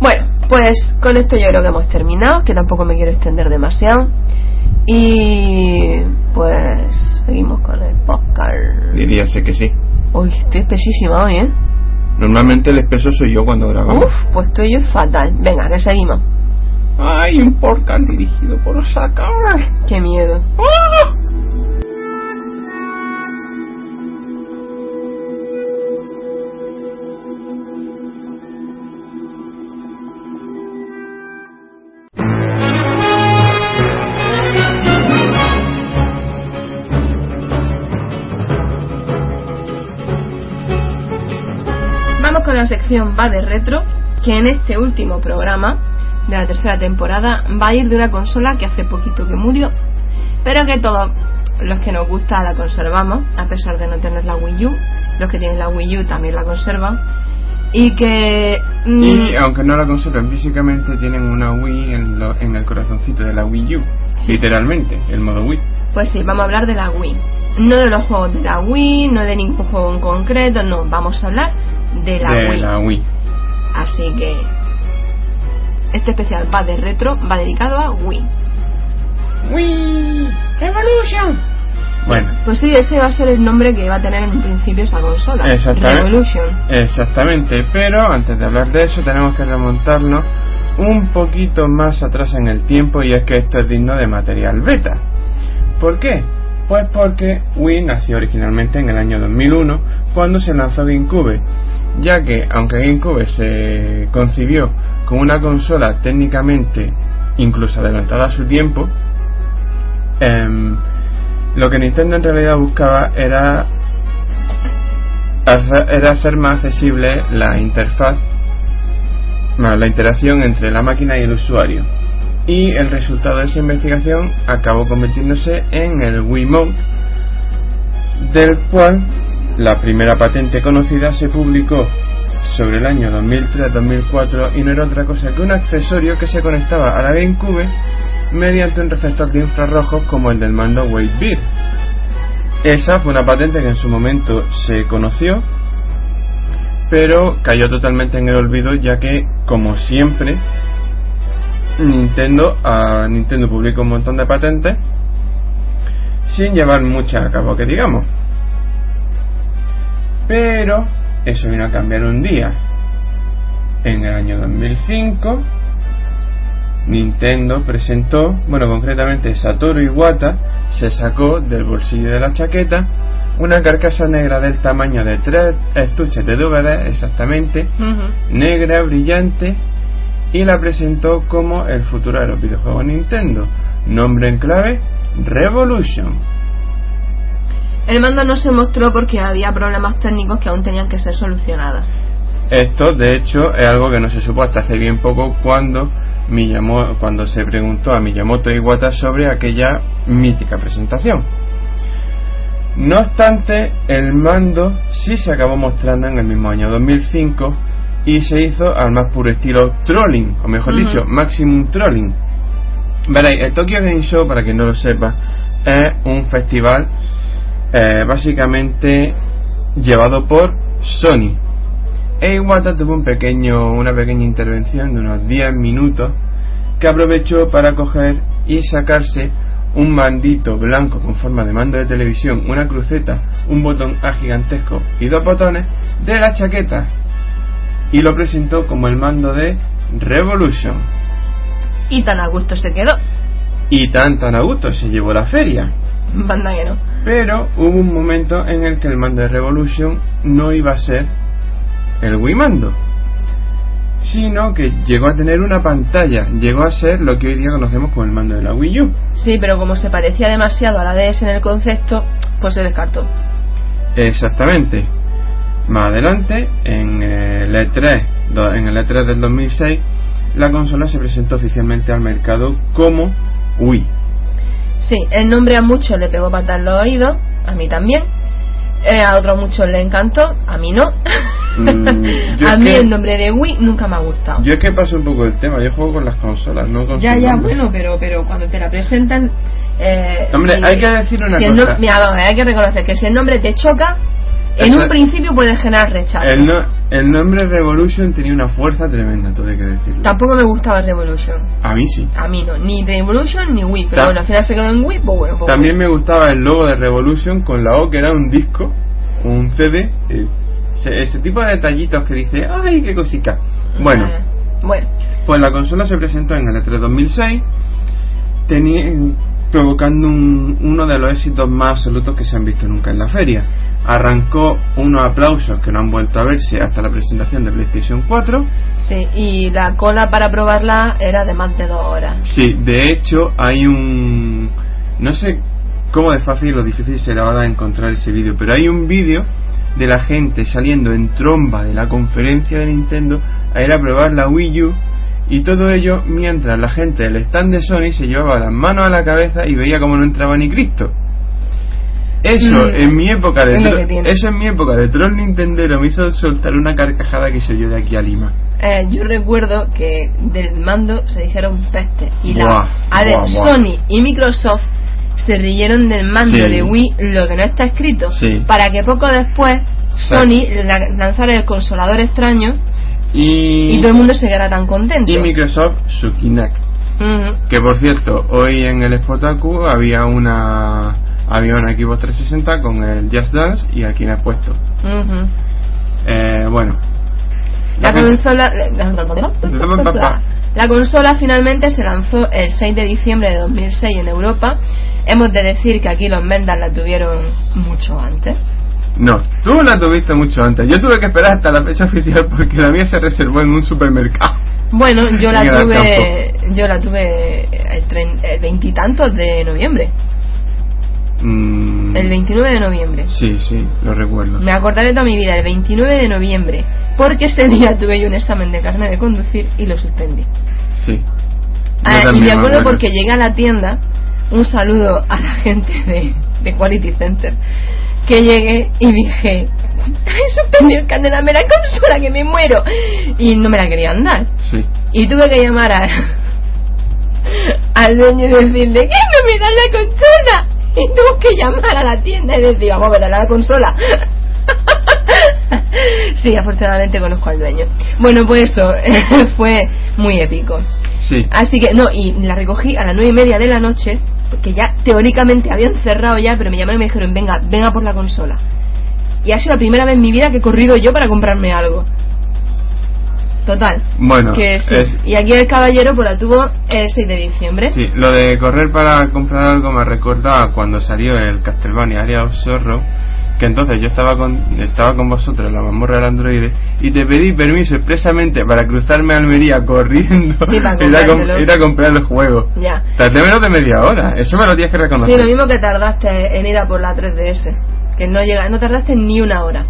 Bueno, pues con esto yo creo que hemos terminado, que tampoco me quiero extender demasiado. Y pues seguimos con el podcast.
Diríase que sí.
Uy, estoy espesísima hoy, ¿eh?
Normalmente el espeso soy yo cuando grabamos.
Uf, pues estoy yo fatal. Venga, que seguimos.
Ay, un podcast dirigido por Osaka.
Qué miedo.
¡Ah!
Sección Va de Retro, que en este último programa de la tercera temporada va a ir de una consola que hace poquito que murió, pero que todos los que nos gusta la conservamos, a pesar de no tener la Wii U. Los que tienen la Wii U también la conservan. Y que. mm,
Y aunque no la conserven físicamente, tienen una Wii en, lo- en el corazoncito de la Wii U. Literalmente, el modo Wii.
Pues sí, vamos a hablar de la Wii. No de los juegos de la Wii, no de ningún juego en concreto, no, vamos a hablar de la
de
Wii.
la Wii.
Así que este especial va de retro, va dedicado a Wii.
Wii Revolution. Bueno,
Pues sí, ese va a ser el nombre que va a tener en un principio esa consola.
Exactamente.
Revolution.
exactamente. Pero antes de hablar de eso, tenemos que remontarnos un poquito más atrás en el tiempo y es que esto es digno de material beta. ¿Por qué? Pues porque Wii nació originalmente en el año 2001 cuando se lanzó GameCube, ya que aunque GameCube se concibió como una consola técnicamente incluso adelantada a su tiempo, em, lo que Nintendo en realidad buscaba era hacer, era hacer más accesible la interfaz, la interacción entre la máquina y el usuario. Y el resultado de esa investigación acabó convirtiéndose en el Wiimote, del cual la primera patente conocida se publicó sobre el año 2003-2004 y no era otra cosa que un accesorio que se conectaba a la GameCube mediante un receptor de infrarrojos como el del mando Wave. Esa fue una patente que en su momento se conoció, pero cayó totalmente en el olvido ya que, como siempre, Nintendo, a Nintendo publicó un montón de patentes sin llevar muchas a cabo, que digamos. Pero eso vino a cambiar un día. En el año 2005, Nintendo presentó, bueno, concretamente Satoru Iwata se sacó del bolsillo de la chaqueta una carcasa negra del tamaño de tres estuches de DVD exactamente, negra, brillante, y la presentó como el futuro de los videojuegos Nintendo. Nombre en clave, Revolution.
El mando no se mostró porque había problemas técnicos que aún tenían que ser solucionados.
Esto, de hecho, es algo que no se supo hasta hace bien poco cuando cuando se preguntó a Miyamoto Iwata sobre aquella mítica presentación. No obstante, el mando sí se acabó mostrando en el mismo año 2005 y se hizo al más puro estilo trolling, o mejor dicho, maximum trolling. Veréis, el Tokyo Game Show, para quien no lo sepa, es un festival eh, básicamente llevado por Sony. E Iwata tuvo un pequeño, una pequeña intervención de unos 10 minutos que aprovechó para coger y sacarse un mandito blanco con forma de mando de televisión, una cruceta, un botón A gigantesco y dos botones de la chaqueta y lo presentó como el mando de Revolution.
Y tan a gusto se quedó.
Y tan tan a gusto se llevó la feria.
Banda que no.
Pero hubo un momento en el que el mando de Revolution no iba a ser el Wii mando, sino que llegó a tener una pantalla, llegó a ser lo que hoy día conocemos como el mando de la Wii U.
Sí, pero como se parecía demasiado a la DS en el concepto, pues se descartó.
Exactamente. Más adelante, en el E3, do- en el E3 del 2006, la consola se presentó oficialmente al mercado como Wii.
Sí, el nombre a muchos le pegó patas en los oídos, a mí también. Eh, a otros muchos le encantó, a mí no.
Mm,
a mí el nombre de Wii nunca me ha gustado.
Yo es que paso un poco el tema, yo juego con las consolas, no con
ya, ya,
nombre.
bueno, pero pero cuando te la presentan... Eh,
Hombre,
si-
hay que decir una
si
cosa.
no- mira, vamos, hay que reconocer que si el nombre te choca, En un principio puede generar rechazo.
El, no- el nombre Revolution tenía una fuerza tremenda, todo hay que decirlo.
Tampoco me gustaba Revolution.
A mí sí.
A mí no, ni Revolution ni Wii. Pero
Ta-
bueno, al final se quedó en Wii, pues bueno. pues
También me gustaba el logo de Revolution con la O que era un disco, un CD, eh, ese, ese tipo de detallitos que dice, ¡ay, qué cosica! Bueno,
Ah, bueno.
pues la consola se presentó en el E3 2006, tenía, provocando un- uno de los éxitos más absolutos que se han visto nunca en la feria. Arrancó unos aplausos que no han vuelto a verse hasta la presentación de PlayStation 4.
Sí, y la cola para probarla era de más de dos horas.
Sí, de hecho hay un... No sé cómo de fácil o difícil será ahora encontrar ese vídeo, pero hay un vídeo de la gente saliendo en tromba de la conferencia de Nintendo a ir a probar la Wii U y todo ello mientras la gente del stand de Sony se llevaba las manos a la cabeza y veía como no entraba ni Cristo. Eso
Mm,
en mi época de eso en mi época de troll Nintendero me hizo soltar una carcajada que se oyó de aquí a Lima.
Eh, yo recuerdo que del mando se dijeron peste. Y la,
Buah,
a ver,
buah.
Sony y Microsoft se rieron del mando
Sí.
de Wii, lo que no está escrito,
Sí.
para que poco después Sony la- lanzara el consolador extraño
Y,
y todo el mundo se quedara tan contento.
y Microsoft su Kinect. Que por cierto, hoy en el Spotaku había una había una Xbox 360 con el Just Dance y aquí me he puesto.
Ujú.
Eh, bueno.
La
con-
consola, la consola finalmente se lanzó el 6 de diciembre de 2006 en Europa. Hemos de decir que aquí los Mendas la tuvieron mucho antes.
No, tú la tuviste mucho antes. Yo tuve que esperar hasta la fecha oficial porque la mía se reservó en un supermercado.
Bueno, yo la
En
tuve, yo la tuve el veintitantos de noviembre,
Mm,
el 29 de noviembre.
Sí, sí, lo recuerdo.
Me acordaré toda mi vida, el 29 de noviembre, porque ese día tuve yo un examen de carnet de conducir y lo suspendí.
Sí.
Ah, y me acuerdo porque llegué a la tienda, un saludo a la gente de, de Quality Center, que llegué y dije, he suspendido el carnet, dame la consola que me muero. Y no me la querían dar.
Sí.
Y tuve que llamar a, al dueño y decirle, ¿qué no me dan la consola? Y tuve que llamar a la tienda y decir, vamos a ver la consola. sí, afortunadamente conozco al dueño. Bueno, pues eso, fue muy épico.
Sí.
Así que, no, y la recogí a las nueve y media de la noche, porque ya teóricamente habían cerrado ya, pero me llamaron y me dijeron, venga, venga por la consola. Y ha sido la primera vez en mi vida que he corrido yo para comprarme algo. Total.
Bueno,
Que sí.
es-
Y aquí el caballero pues la tuvo el 6 de diciembre.
Sí, lo de correr para comprar algo me recuerda a cuando salió el Castlevania Area of Sorrow, que entonces yo estaba con, estaba con vosotros en la mazmorra del androide y te pedí permiso expresamente para cruzarme a Almería corriendo
Sí, para
ir, a com-
comprártelo.
ir a comprar el juego.
Ya.
Tardé menos de media hora, eso me lo tienes que
Sí,
reconocer.
lo mismo que tardaste en ir a por la 3DS. Que no llega, no tardaste ni una hora.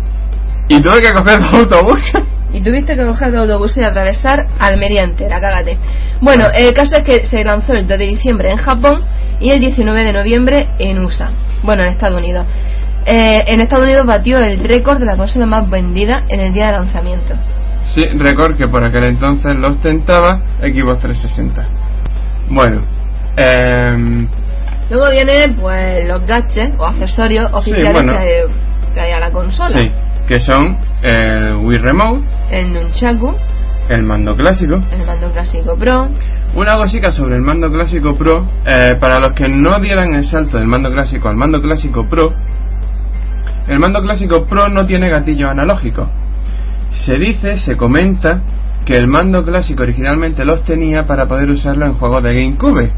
Y tuve que coger dos autobuses.
Y tuviste que coger dos autobuses y atravesar Almería entera, cágate. Bueno, el caso es que se lanzó el 2 de diciembre en Japón y el 19 de noviembre en USA. Bueno, en Estados Unidos. Eh, en Estados Unidos batió el récord de la consola más vendida en el día de lanzamiento.
Sí, récord que por aquel entonces lo ostentaba Xbox 360. Bueno, eh,
Luego vienen pues los gadgets o accesorios oficiales
bueno.
que traía la consola.
sí, que son el Wii Remote,
El Nunchaku,
el mando clásico,
el mando clásico Pro,
Una cosita sobre el mando clásico Pro, eh, para los que no dieran el salto del mando clásico al mando clásico Pro, el mando clásico Pro no tiene gatillos analógicos. Se dice, se comenta, que el mando clásico originalmente los tenía para poder usarlo en juegos de GameCube,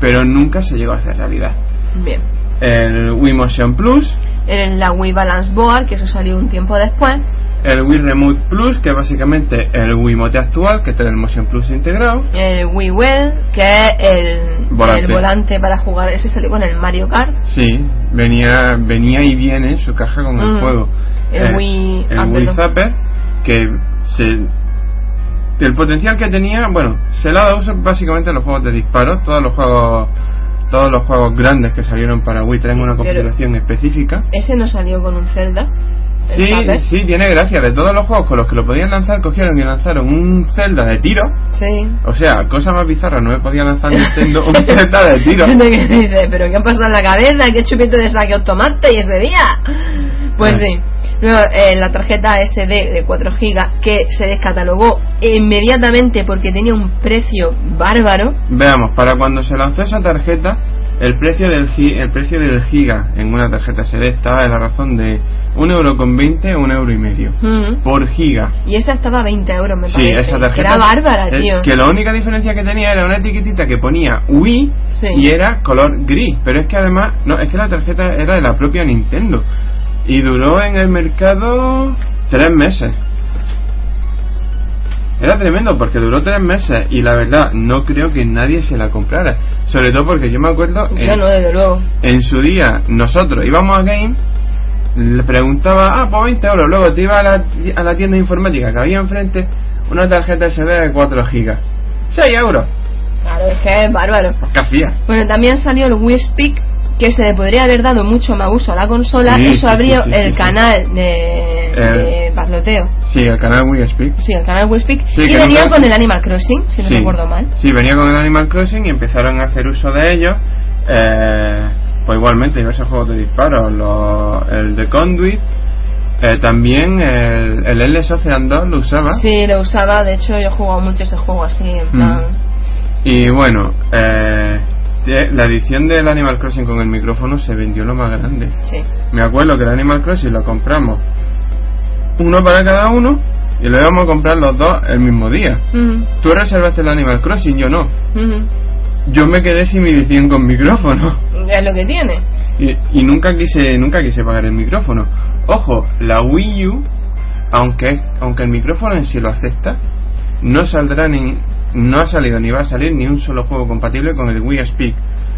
pero nunca se llegó a hacer realidad.
Bien.
El Wii Motion Plus,
En la Wii Balance Board, que eso salió un tiempo después.
el Wii Remote Plus, que es básicamente el Wiimote actual, que tiene el Motion Plus integrado,
El Wii Well, que es el
Volante.
el volante para jugar. Ese salió con el Mario Kart.
Sí, venía, venía y viene en su caja con el
Mm.
juego.
El Wii-
el
ah,
Wii. Zapper, que se, el potencial que tenía, bueno, se le ha dado uso básicamente a los juegos de disparos, todos los juegos todos los juegos grandes que salieron para Wii traen una
pero-
configuración específica.
Ese no salió con un Zelda. el
Sí, sí, tiene gracia. De todos los juegos con los que lo podían lanzar, cogieron y lanzaron un Zelda de tiro.
Sí.
O sea, cosa más bizarra, no me podía lanzar Nintendo un Zelda de tiro.
Pero ¿qué ha pasado en la cabeza? ¿Qué chupito de saque tomaste y ese día? Pues
Ah.
sí. Luego, eh, la tarjeta SD de 4 GB que se descatalogó inmediatamente porque tenía un precio bárbaro.
Veamos, para cuando se lanzó esa tarjeta, el precio del, gi- el precio del giga en una tarjeta SD estaba en la razón de un euro con 20 un euro y medio
Mm.
por giga.
Y esa estaba a 20 euros, me
Sí,
parece.
esa tarjeta.
Era bárbara,
eh,
tío.
Que la única diferencia que tenía era una etiquetita que ponía Wii
Sí.
y era color gris. Pero es que además, no, es que la tarjeta era de la propia Nintendo. Y duró en el mercado tres meses. Era tremendo porque duró tres meses y la verdad no creo que nadie se la comprara. Sobre todo porque yo me acuerdo
Yo
en,
no, desde luego.
en su día nosotros íbamos a Game, le preguntaba, ah, pues 20 euros. Luego te iba a la, a la tienda informática que había enfrente una tarjeta SD de 4 gigas. 6 euros.
Claro, es que es bárbaro.
¿Qué hacía?
Bueno, también salió el Wii Speak, que se le podría haber dado mucho más uso a la consola.
Sí,
Eso
sí,
abrió
sí,
el canal de, de parloteo.
Sí, el canal Wii Speak.
Sí, el canal Wii Speak. Y venía con el Animal Crossing, si no recuerdo mal.
Sí, venía con el Animal Crossing y empezaron a hacer uso de ellos. Eh, pues igualmente, diversos juegos de disparos. los- el de Conduit. eh, también el, el LS Ocean 2 lo usaba.
Sí, lo usaba. De hecho, yo he jugado mucho ese juego así, en
Mm.
plan.
Y bueno, eh, la edición del Animal Crossing con el micrófono se vendió lo más grande.
Sí.
Me acuerdo que el Animal Crossing lo compramos uno para cada uno y lo íbamos a comprar los dos el mismo día.
Ujú,
Tú reservaste el Animal Crossing, yo no. Yo me quedé sin mi edición con micrófono
Es lo que tiene.
y, y nunca quise nunca quise pagar el micrófono. Ojo, la Wii U, aunque aunque el micrófono en sí lo acepta, no saldrá ni no ha salido ni va a salir ni un solo juego compatible con el Wii Speak.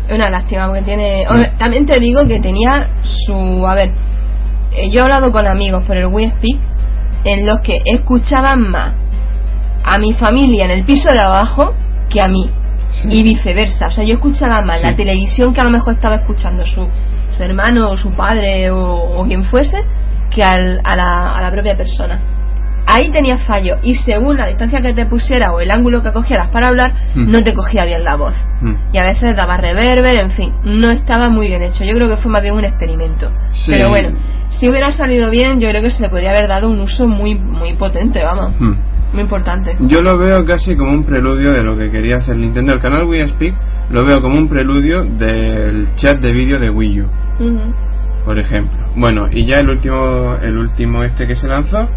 Es una lástima porque tiene.
Mm.
También te digo que tenía su. A ver, eh, yo he hablado con amigos por el Wii Speak en los que escuchaban más a mi familia en el piso de abajo que a mí.
Sí.
Y viceversa. O sea, yo escuchaba más
Sí.
la televisión que a lo mejor estaba escuchando su, su hermano o su padre o, o quien fuese que al- a, la, a la propia persona. Ahí tenía fallo y según la distancia que te pusiera o el ángulo que cogieras para hablar,
Mm.
no te cogía bien la voz
Mm.
y a veces daba reverber, en fin, no estaba muy bien hecho. Yo creo que fue más bien un experimento.
Sí.
Pero bueno, si hubiera salido bien, yo creo que se le podría haber dado un uso muy muy potente, vamos,
Mm.
muy importante.
Yo lo veo casi como un preludio de lo que quería hacer Nintendo. El canal Wii Speak lo veo como un preludio del chat de vídeo de Wii U,
Ujú.
por ejemplo. Bueno, y ya el último, el último este que se lanzó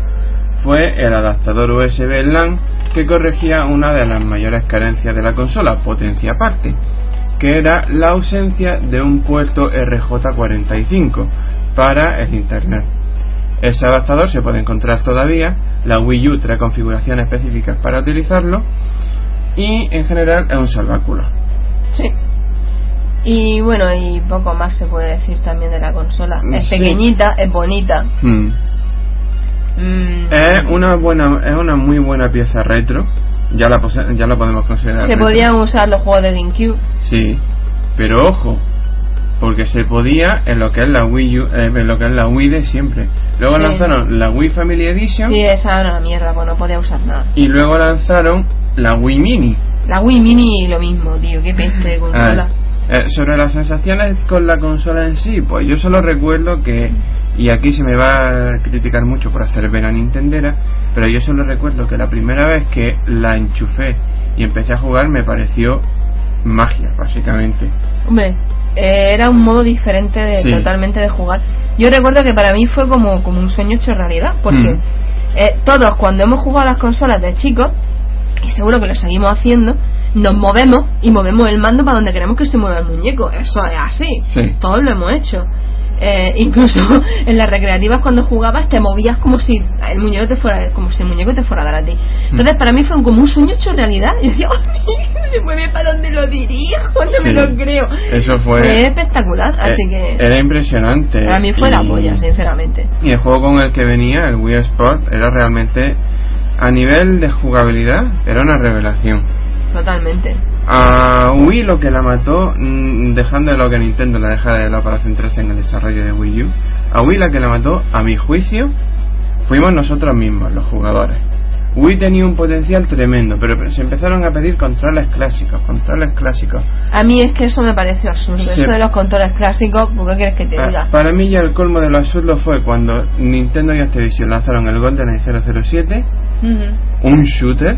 fue el adaptador USB LAN que corregía una de las mayores carencias de la consola, potencia aparte, que era la ausencia de un puerto RJ45 para el Internet. Ese adaptador se puede encontrar todavía, la Wii U trae configuraciones específicas para utilizarlo y en general es un salváculo.
Sí. Y bueno, y poco más se puede decir también de la consola. Es
Sí.
pequeñita, es bonita.
Hmm.
Mm,
Es una buena, es una muy buena pieza retro. Ya la, pose- ya la podemos considerar.
se
retro.
podían usar los juegos de GameCube.
Sí, pero ojo, porque se podía en lo que es la Wii U, eh, en lo que es la Wii de siempre. Luego
Sí.
lanzaron la Wii Family Edition
Sí, esa era una mierda, pues no podía usar nada.
y luego lanzaron la Wii Mini.
La Wii Mini lo mismo, tío, qué peste de consola.
Ah, eh, sobre las sensaciones con la consola en sí, pues yo solo recuerdo que, y aquí se me va a criticar mucho por hacer ver a Nintendera, pero yo solo recuerdo que la primera vez que la enchufé y empecé a jugar me pareció magia, básicamente.
Hombre, eh, era un modo diferente de,
Sí.
totalmente de jugar. Yo recuerdo que para mí fue como, como un sueño hecho realidad, porque
Mm.
eh, todos cuando hemos jugado a las consolas de chicos, y seguro que lo seguimos haciendo, nos movemos y movemos el mando para donde queremos que se mueva el muñeco. Eso es así.
Sí.
Todos lo hemos hecho. Eh, incluso en las recreativas cuando jugabas te movías como si el muñeco te fuera como si el muñeco te fuera a dar a ti entonces para mí fue como un sueño hecho realidad yo decía "Ay, se mueve para donde lo dirijo no
Sí.
me lo creo
Eso fue...
fue espectacular, así
eh,
que
Era impresionante.
para mí fue
y-
la polla, sinceramente.
Y el juego con el que venía, el Wii Sport, era realmente, a nivel de jugabilidad, era una revelación.
Totalmente.
A Wii lo que la mató, mm, dejando de lo que Nintendo la deja de lado para centrarse en el desarrollo de Wii U, a Wii la que la mató, a mi juicio, fuimos nosotros mismos, los jugadores. Wii tenía un potencial tremendo, pero se empezaron a pedir controles clásicos, controles clásicos.
A mí es que eso me pareció absurdo,
Se-
eso de los controles clásicos, ¿por qué quieres que te
Pa-
diga?
Para mí ya el colmo de lo absurdo fue cuando Nintendo y Activision lanzaron el GoldenEye 007,
Ujú.
un shooter,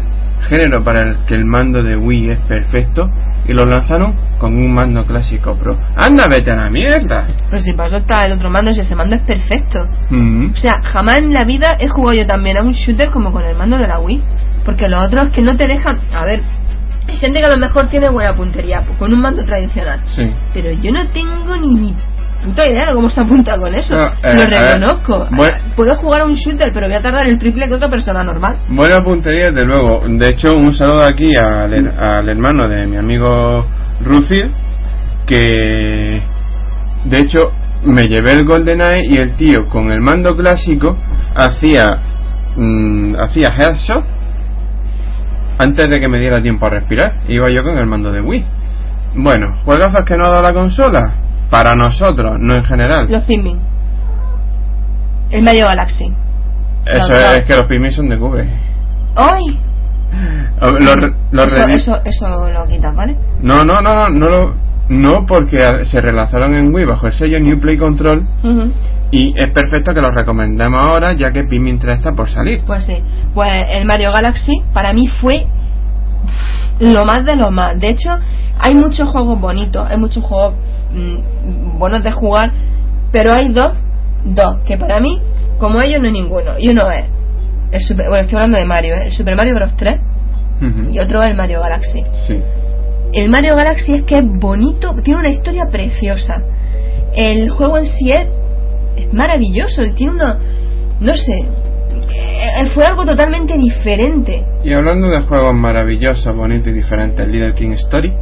género para el que el mando de Wii es perfecto, y lo lanzaron con un mando clásico Pro. ¡Anda, vete a la mierda!
Pero si eso está el otro mando, si ese mando es perfecto.
Mm.
O sea, jamás en la vida he jugado yo también a un shooter como con el mando de la Wii. Porque los otros que no te dejan. A ver, hay gente que a lo mejor tiene buena puntería pues, con un mando tradicional.
Sí.
Pero yo no tengo ni, ni puta idea de cómo se apunta con eso.
No, eh,
Lo reconozco.
bueno.
Puedo jugar a un shooter, pero voy a tardar el triple que otra persona normal.
Buena puntería, desde luego. De hecho, un saludo aquí al, her- al hermano de mi amigo Rucid, que de hecho me llevé el GoldenEye y el tío con el mando clásico hacía mm, hacía headshot antes de que me diera tiempo a respirar. Iba yo con el mando de Wii. Bueno, juegazos que no ha dado la consola. Para nosotros, no en general.
Los Pikmin. El Mario Galaxy.
Eso
no, no.
es, que los Pikmin son de Cube.
¡Ay!
Los, re- los
eso, eso, eso lo quitas, ¿vale?
No, no, no, no, no, lo- no porque se relanzaron en Wii bajo el sello New Play Control y es perfecto que los recomendemos ahora ya que Pikmin 3 está por salir.
Pues sí. Pues el Mario Galaxy para mí fue lo más de lo más. De hecho, hay muchos juegos bonitos, hay muchos juegos mm, buenos de jugar, pero hay dos, dos, que para mí, como ellos, no hay ninguno. Y uno es, el Super, bueno, estoy hablando de Mario, ¿eh? el Super Mario Bros. 3
Ujú.
y otro es el Mario Galaxy.
Sí.
El Mario Galaxy es que es bonito, tiene una historia preciosa. El juego en sí es, es maravilloso, tiene una, no sé, eh, fue algo totalmente diferente.
Y hablando de juegos maravillosos, bonitos y diferentes, Little King Story.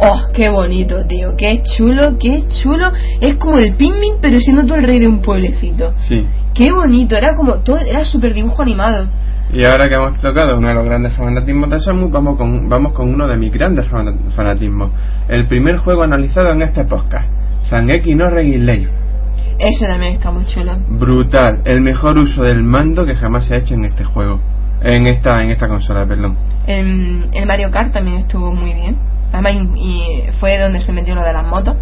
Oh, qué bonito, tío, qué chulo, qué chulo. Es como el Pikmin, pero siendo tú el rey de un pueblecito.
Sí.
Qué bonito, era como todo, era súper dibujo animado.
Y ahora que hemos tocado uno de los grandes fanatismos de Samus, vamos con, vamos con uno de mis grandes fana- fanatismos. El primer juego analizado en este podcast. Zangeki no Regulator.
Ese también está muy chulo.
Brutal. El mejor uso del mando que jamás se ha hecho en este juego. En esta, en esta consola, perdón.
El, el Mario Kart también estuvo muy bien. Además, y, fue donde se metió lo de las motos.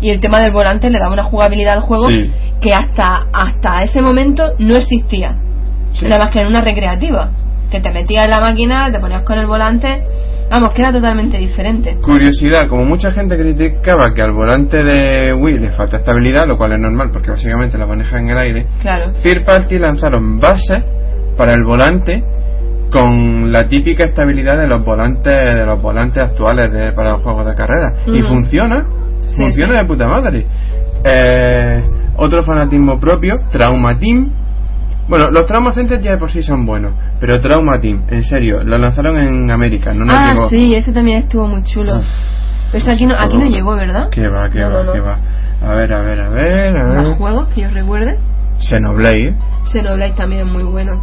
Y el tema del volante le daba una jugabilidad al juego
Sí.
que hasta, hasta ese momento no existía.
Sí.
Nada más que en una recreativa. Que te metías en la máquina, te ponías con el volante. Vamos, que era totalmente diferente.
Curiosidad, como mucha gente criticaba que al volante de Wii le falta estabilidad, lo cual es normal porque básicamente la maneja en el aire,
Claro.
Party lanzaron bases para el volante con la típica estabilidad de los volantes de los volantes actuales de, para los juegos de carrera y funciona
Sí,
funciona
sí.
de puta madre. Eh, otro fanatismo propio Trauma Team. Bueno los Trauma Centers ya de por sí son buenos pero Trauma Team en serio lo lanzaron en América no nos
ah,
llegó.
sí, ese también estuvo muy chulo.
Uf,
Pero aquí no, aquí no llegó, ¿verdad?
que va que
No,
va
no,
que va. A ver a ver a ver a
Más
ver.
juegos que yo recuerde.
Xenoblade.
Xenoblade también es muy bueno.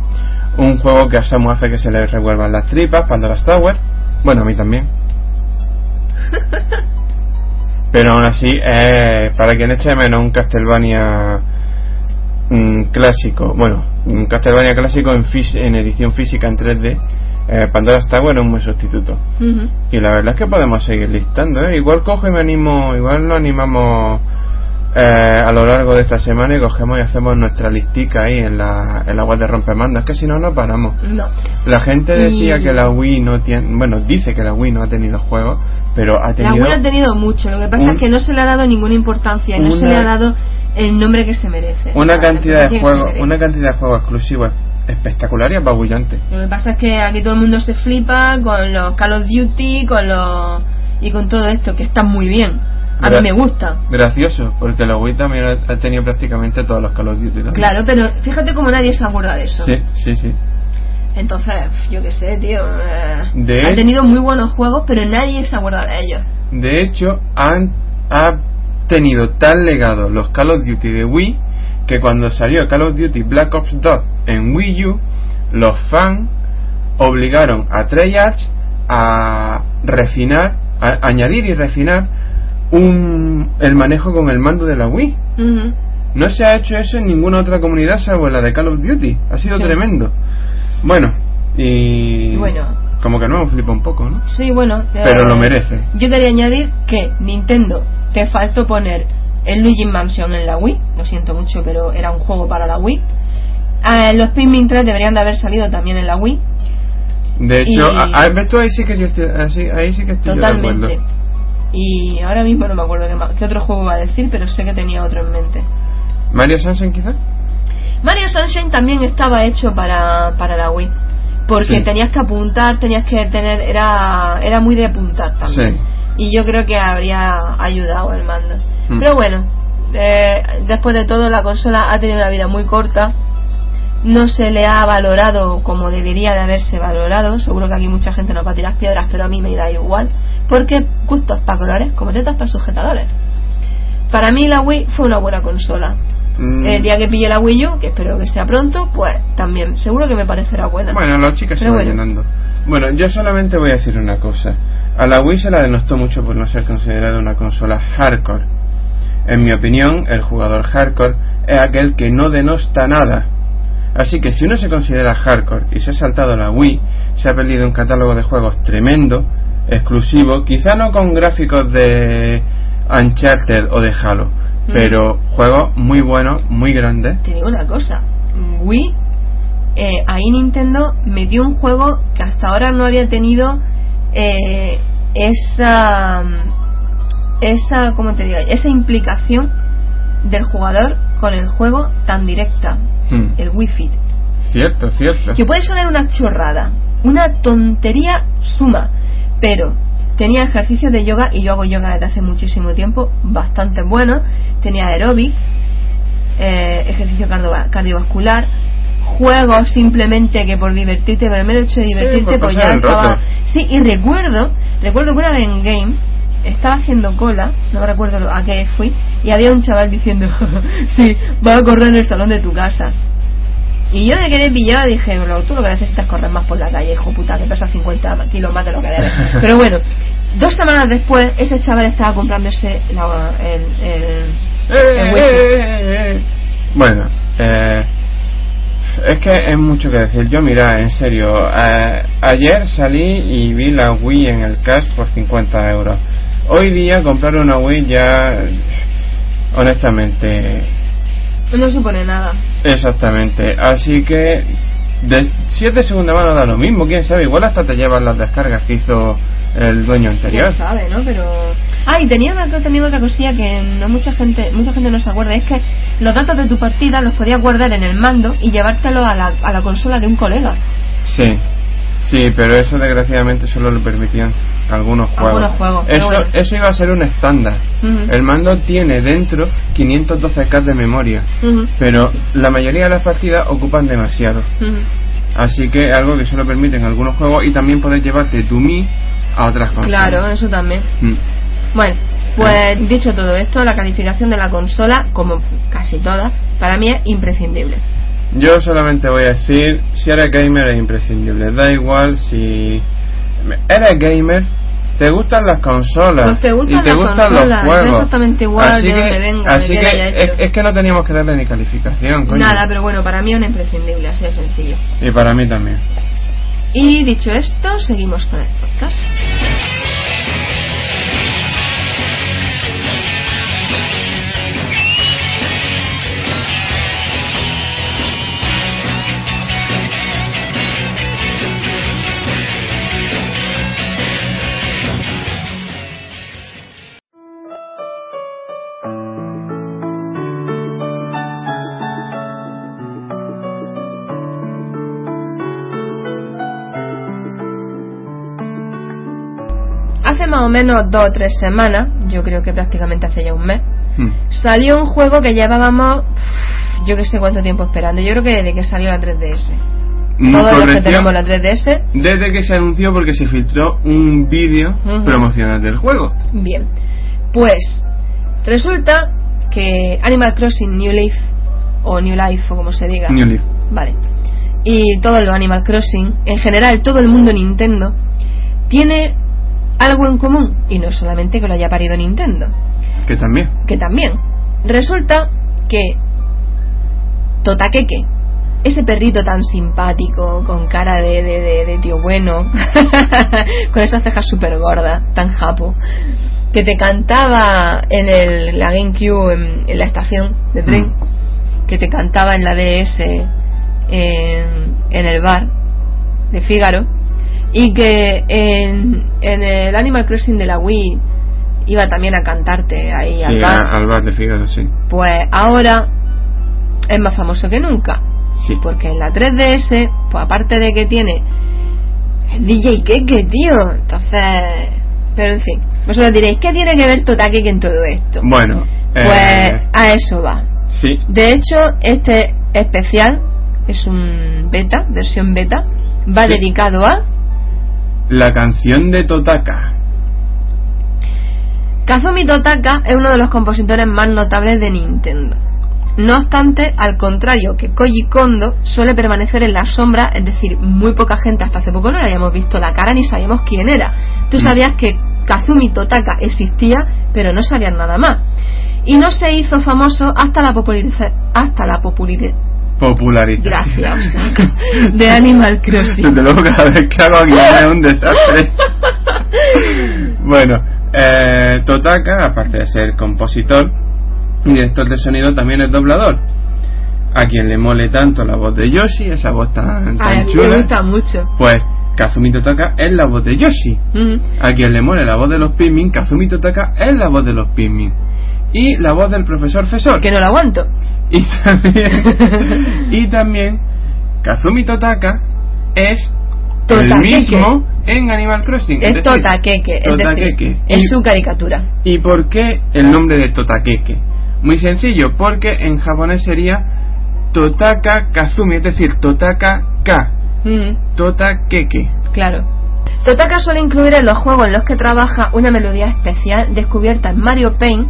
Un juego que a Samu hace que se le revuelvan las tripas, Pandora's Tower. Bueno, a mí también. Pero aún así, eh, para quien eche de menos un Castlevania mm, clásico, bueno, un Castlevania clásico en, en edición física en 3D, eh, Pandora's Tower es un buen sustituto. Y la verdad es que podemos seguir listando, ¿eh? Igual cojo y me animo, igual nos animamos eh, a lo largo de esta semana y cogemos y hacemos nuestra listica ahí en la, en la web de Rompemandas, que si no, no paramos.
No.
La gente decía
Y-
que la Wii no tiene, bueno, dice que la Wii no ha tenido juegos, pero ha
La
tenido
Wii ha tenido mucho, lo que pasa
un-
es que no se le ha dado ninguna importancia y no se
una-
le ha dado el nombre que se merece.
una
O sea, la
cantidad de juegos, una cantidad de juegos exclusivos espectacular y apabullante.
Lo que pasa es que aquí todo el mundo se flipa con los Call of Duty, con los y con todo esto que está muy bien. A mí me gusta.
Gracioso, porque la Wii también ha ha tenido prácticamente todos los Call of Duty. también.
Claro, pero fíjate como nadie se acuerda de eso.
Sí, sí, sí.
Entonces, yo qué sé, tío. eh,
De-
ha tenido muy buenos juegos, pero nadie se acuerda de ellos.
De hecho, han ha tenido tal legado los Call of Duty de Wii que cuando salió Call of Duty Black Ops 2 en Wii U, los fans obligaron a Treyarch a refinar, a añadir y refinar un, el manejo con el mando de la Wii.
Ujú.
No se ha hecho eso en ninguna otra comunidad salvo en la de Call of Duty. Ha sido
Sí.
tremendo. Bueno, Y.
Bueno.
Como que no, flipa un poco, ¿no?
Sí, bueno.
Pero lo merece.
Yo quería añadir que Nintendo te faltó poner el Luigi Mansion en la Wii. Lo siento mucho, pero era un juego para la Wii. Eh, los Pikmin 3 deberían de haber salido también en la Wii.
De hecho,
Y-
a- a- ves tú ahí sí que yo estoy, así- ahí sí que estoy yo de acuerdo.
Y ahora mismo no me acuerdo qué, otro juego iba a decir, pero sé que tenía otro en mente.
Mario Sunshine quizás.
Mario Sunshine también estaba hecho para, para la Wii. Porque
Sí.
tenías que apuntar, tenías que tener. Era, era muy de apuntar también.
Sí.
Y yo creo que habría ayudado el mando.
Mm.
Pero bueno, eh, después de todo, la consola ha tenido una vida muy corta. No se le ha valorado como debería de haberse valorado. Seguro que aquí mucha gente nos va a tirar piedras, pero a mí me da igual. Porque gustos para colores, como tetas para sujetadores. Para mí la Wii fue una buena consola.
Mm,
El día que pille la Wii U, que espero que sea pronto, pues también, seguro que me parecerá buena.
Bueno, las chicas se van
bueno.
llenando. Bueno, yo solamente voy a decir una cosa. A la Wii se la denostó mucho por no ser considerada una consola hardcore. En mi opinión, el jugador hardcore es aquel que no denosta nada. Así que si uno se considera hardcore y se ha saltado la Wii, se ha perdido un catálogo de juegos tremendo, exclusivo, quizá no con gráficos de Uncharted o de Halo,
Mm.
pero juegos muy buenos, muy grandes.
Te digo una cosa, Wii, eh, ahí Nintendo metió un juego que hasta ahora no había tenido eh, esa, esa, ¿cómo te digo? Esa implicación del jugador con el juego tan directa,
Hmm.
el Wii Fit.
Cierto, cierto.
Que puede sonar una chorrada, una tontería suma, pero tenía ejercicios de yoga y yo hago yoga desde hace muchísimo tiempo, bastante bueno. Tenía aeróbic, eh, ejercicio cardio- cardiovascular, juegos simplemente que por divertirte, por el mero hecho de divertirte, pues ya estaba.
rato.
Sí, y recuerdo, recuerdo que una vez en game estaba haciendo cola, no me recuerdo a qué fui, y había un chaval diciendo, sí, va a correr en el salón de tu casa. Y yo me quedé pillada y dije, bueno, tú lo que necesitas es correr más por la calle, hijo puta, que pesa 50 kilos más de lo que debes. Pero bueno, dos semanas después, ese chaval estaba comprándose la, el, el,
Eh,
el
eh,
wifi.
eh, eh. Bueno, eh, es que es mucho que decir. Yo, mira, en serio, eh, ayer salí y vi la Wii en el cash por 50 euros. Hoy día comprar una Wii ya, honestamente,
No supone nada.
exactamente. Así que, de, si es de segunda mano da lo mismo, quién sabe, igual hasta te llevan las descargas que hizo el dueño anterior.
Quién sabe, ¿no? Pero... Ah, y tenía también otra cosilla que no mucha gente mucha gente no se acuerda. Es que los datos de tu partida los podías guardar en el mando y llevártelo a la, a la consola de un colega.
Sí, sí, pero eso desgraciadamente solo lo permitían algunos juegos.
Algunos juegos, pero
Eso,
bueno.
eso iba a ser un estándar.
Ujú.
El mando tiene dentro 512K de memoria, pero la mayoría de las partidas ocupan demasiado. Así que algo que solo permiten algunos juegos y también puedes llevarte tu Mi a otras consolas.
Claro, eso también.
Mm.
Bueno, pues dicho todo esto, la calificación de la consola, como casi todas, para mí es imprescindible.
Yo solamente voy a decir, si eres gamer es imprescindible. Da igual si eres gamer, te gustan las consolas
Pues te gustan
y te
las
gustan
consolas,
los juegos.
exactamente igual
así
de
que,
dónde venga,
así que es, es que no teníamos que darle ni calificación, coño.
Nada, pero bueno, para mí es imprescindible, así de sencillo.
Y para mí también.
Y dicho esto, seguimos con el podcast. Más o menos dos o tres semanas, yo creo que prácticamente hace ya un mes,
Mm.
salió un juego que llevábamos yo que sé cuánto tiempo esperando. Yo creo que desde que salió la 3DS.
Mm,
Todos los que tenemos la 3DS,
Desde que se anunció porque se filtró un vídeo promocional del juego.
bien. Pues resulta que Animal Crossing New Leaf o New Life o como se diga.
New Leaf.
Vale. Y todo lo Animal Crossing, en general todo el mundo Nintendo, tiene algo en común. Y no solamente que lo haya parido Nintendo,
Que también.
que también. Resulta que Totakeke, ese perrito tan simpático, con cara de, de, de, tío bueno, con esas cejas súper gordas, tan japo, que te cantaba en el, la GameCube, en, la estación de tren, mm. que te cantaba en la DS, en, en el bar de Fígaro, y que en, en el Animal Crossing de la Wii iba también a cantarte ahí
al bar. al bar de Fígaro, sí.
Pues ahora es más famoso que nunca.
Sí.
Porque en la 3DS, pues aparte de que tiene el DJ Keke, tío. Entonces, pero en fin, vosotros diréis, ¿qué tiene que ver Totakeke en todo esto?
Bueno,
pues eh, a eso va.
Sí.
De hecho, este especial es un beta, versión beta, va dedicado a
la canción de Totaka.
Kazumi Totaka es uno de los compositores más notables de Nintendo. No obstante, al contrario que Koji Kondo, suele permanecer en la sombra, es decir, muy poca gente hasta hace poco no le habíamos visto la cara ni sabíamos quién era. Tú mm. sabías que Kazumi Totaka existía, pero no sabías nada más. Y no se hizo famoso hasta la popularidad hasta la Gracias, de Animal Crossing.
Desde luego cada vez que hago aquí es un desastre. bueno, eh, Totaka, aparte de ser compositor, director de sonido también es doblador. A quien le mole tanto la voz de Yoshi, esa voz tan, tan chula.
Me gusta mucho.
Pues Kazumi Totaka es la voz de Yoshi. A quien le mole la voz de los Pikmin, Kazumi Totaka es la voz de los Pikmin. Y la voz del profesor Fesor.
Que no la aguanto.
Y también, y también Kazumi Totaka es el mismo en Animal Crossing.
Es, Totakeke, es, su caricatura.
¿Y por qué el nombre de Totakeke? Muy sencillo, porque en japonés sería Totaka Kazumi, es decir, Totaka Ka. Mm. Totakeke.
Claro. Totaka suele incluir en los juegos en los que trabaja una melodía especial descubierta en Mario Paint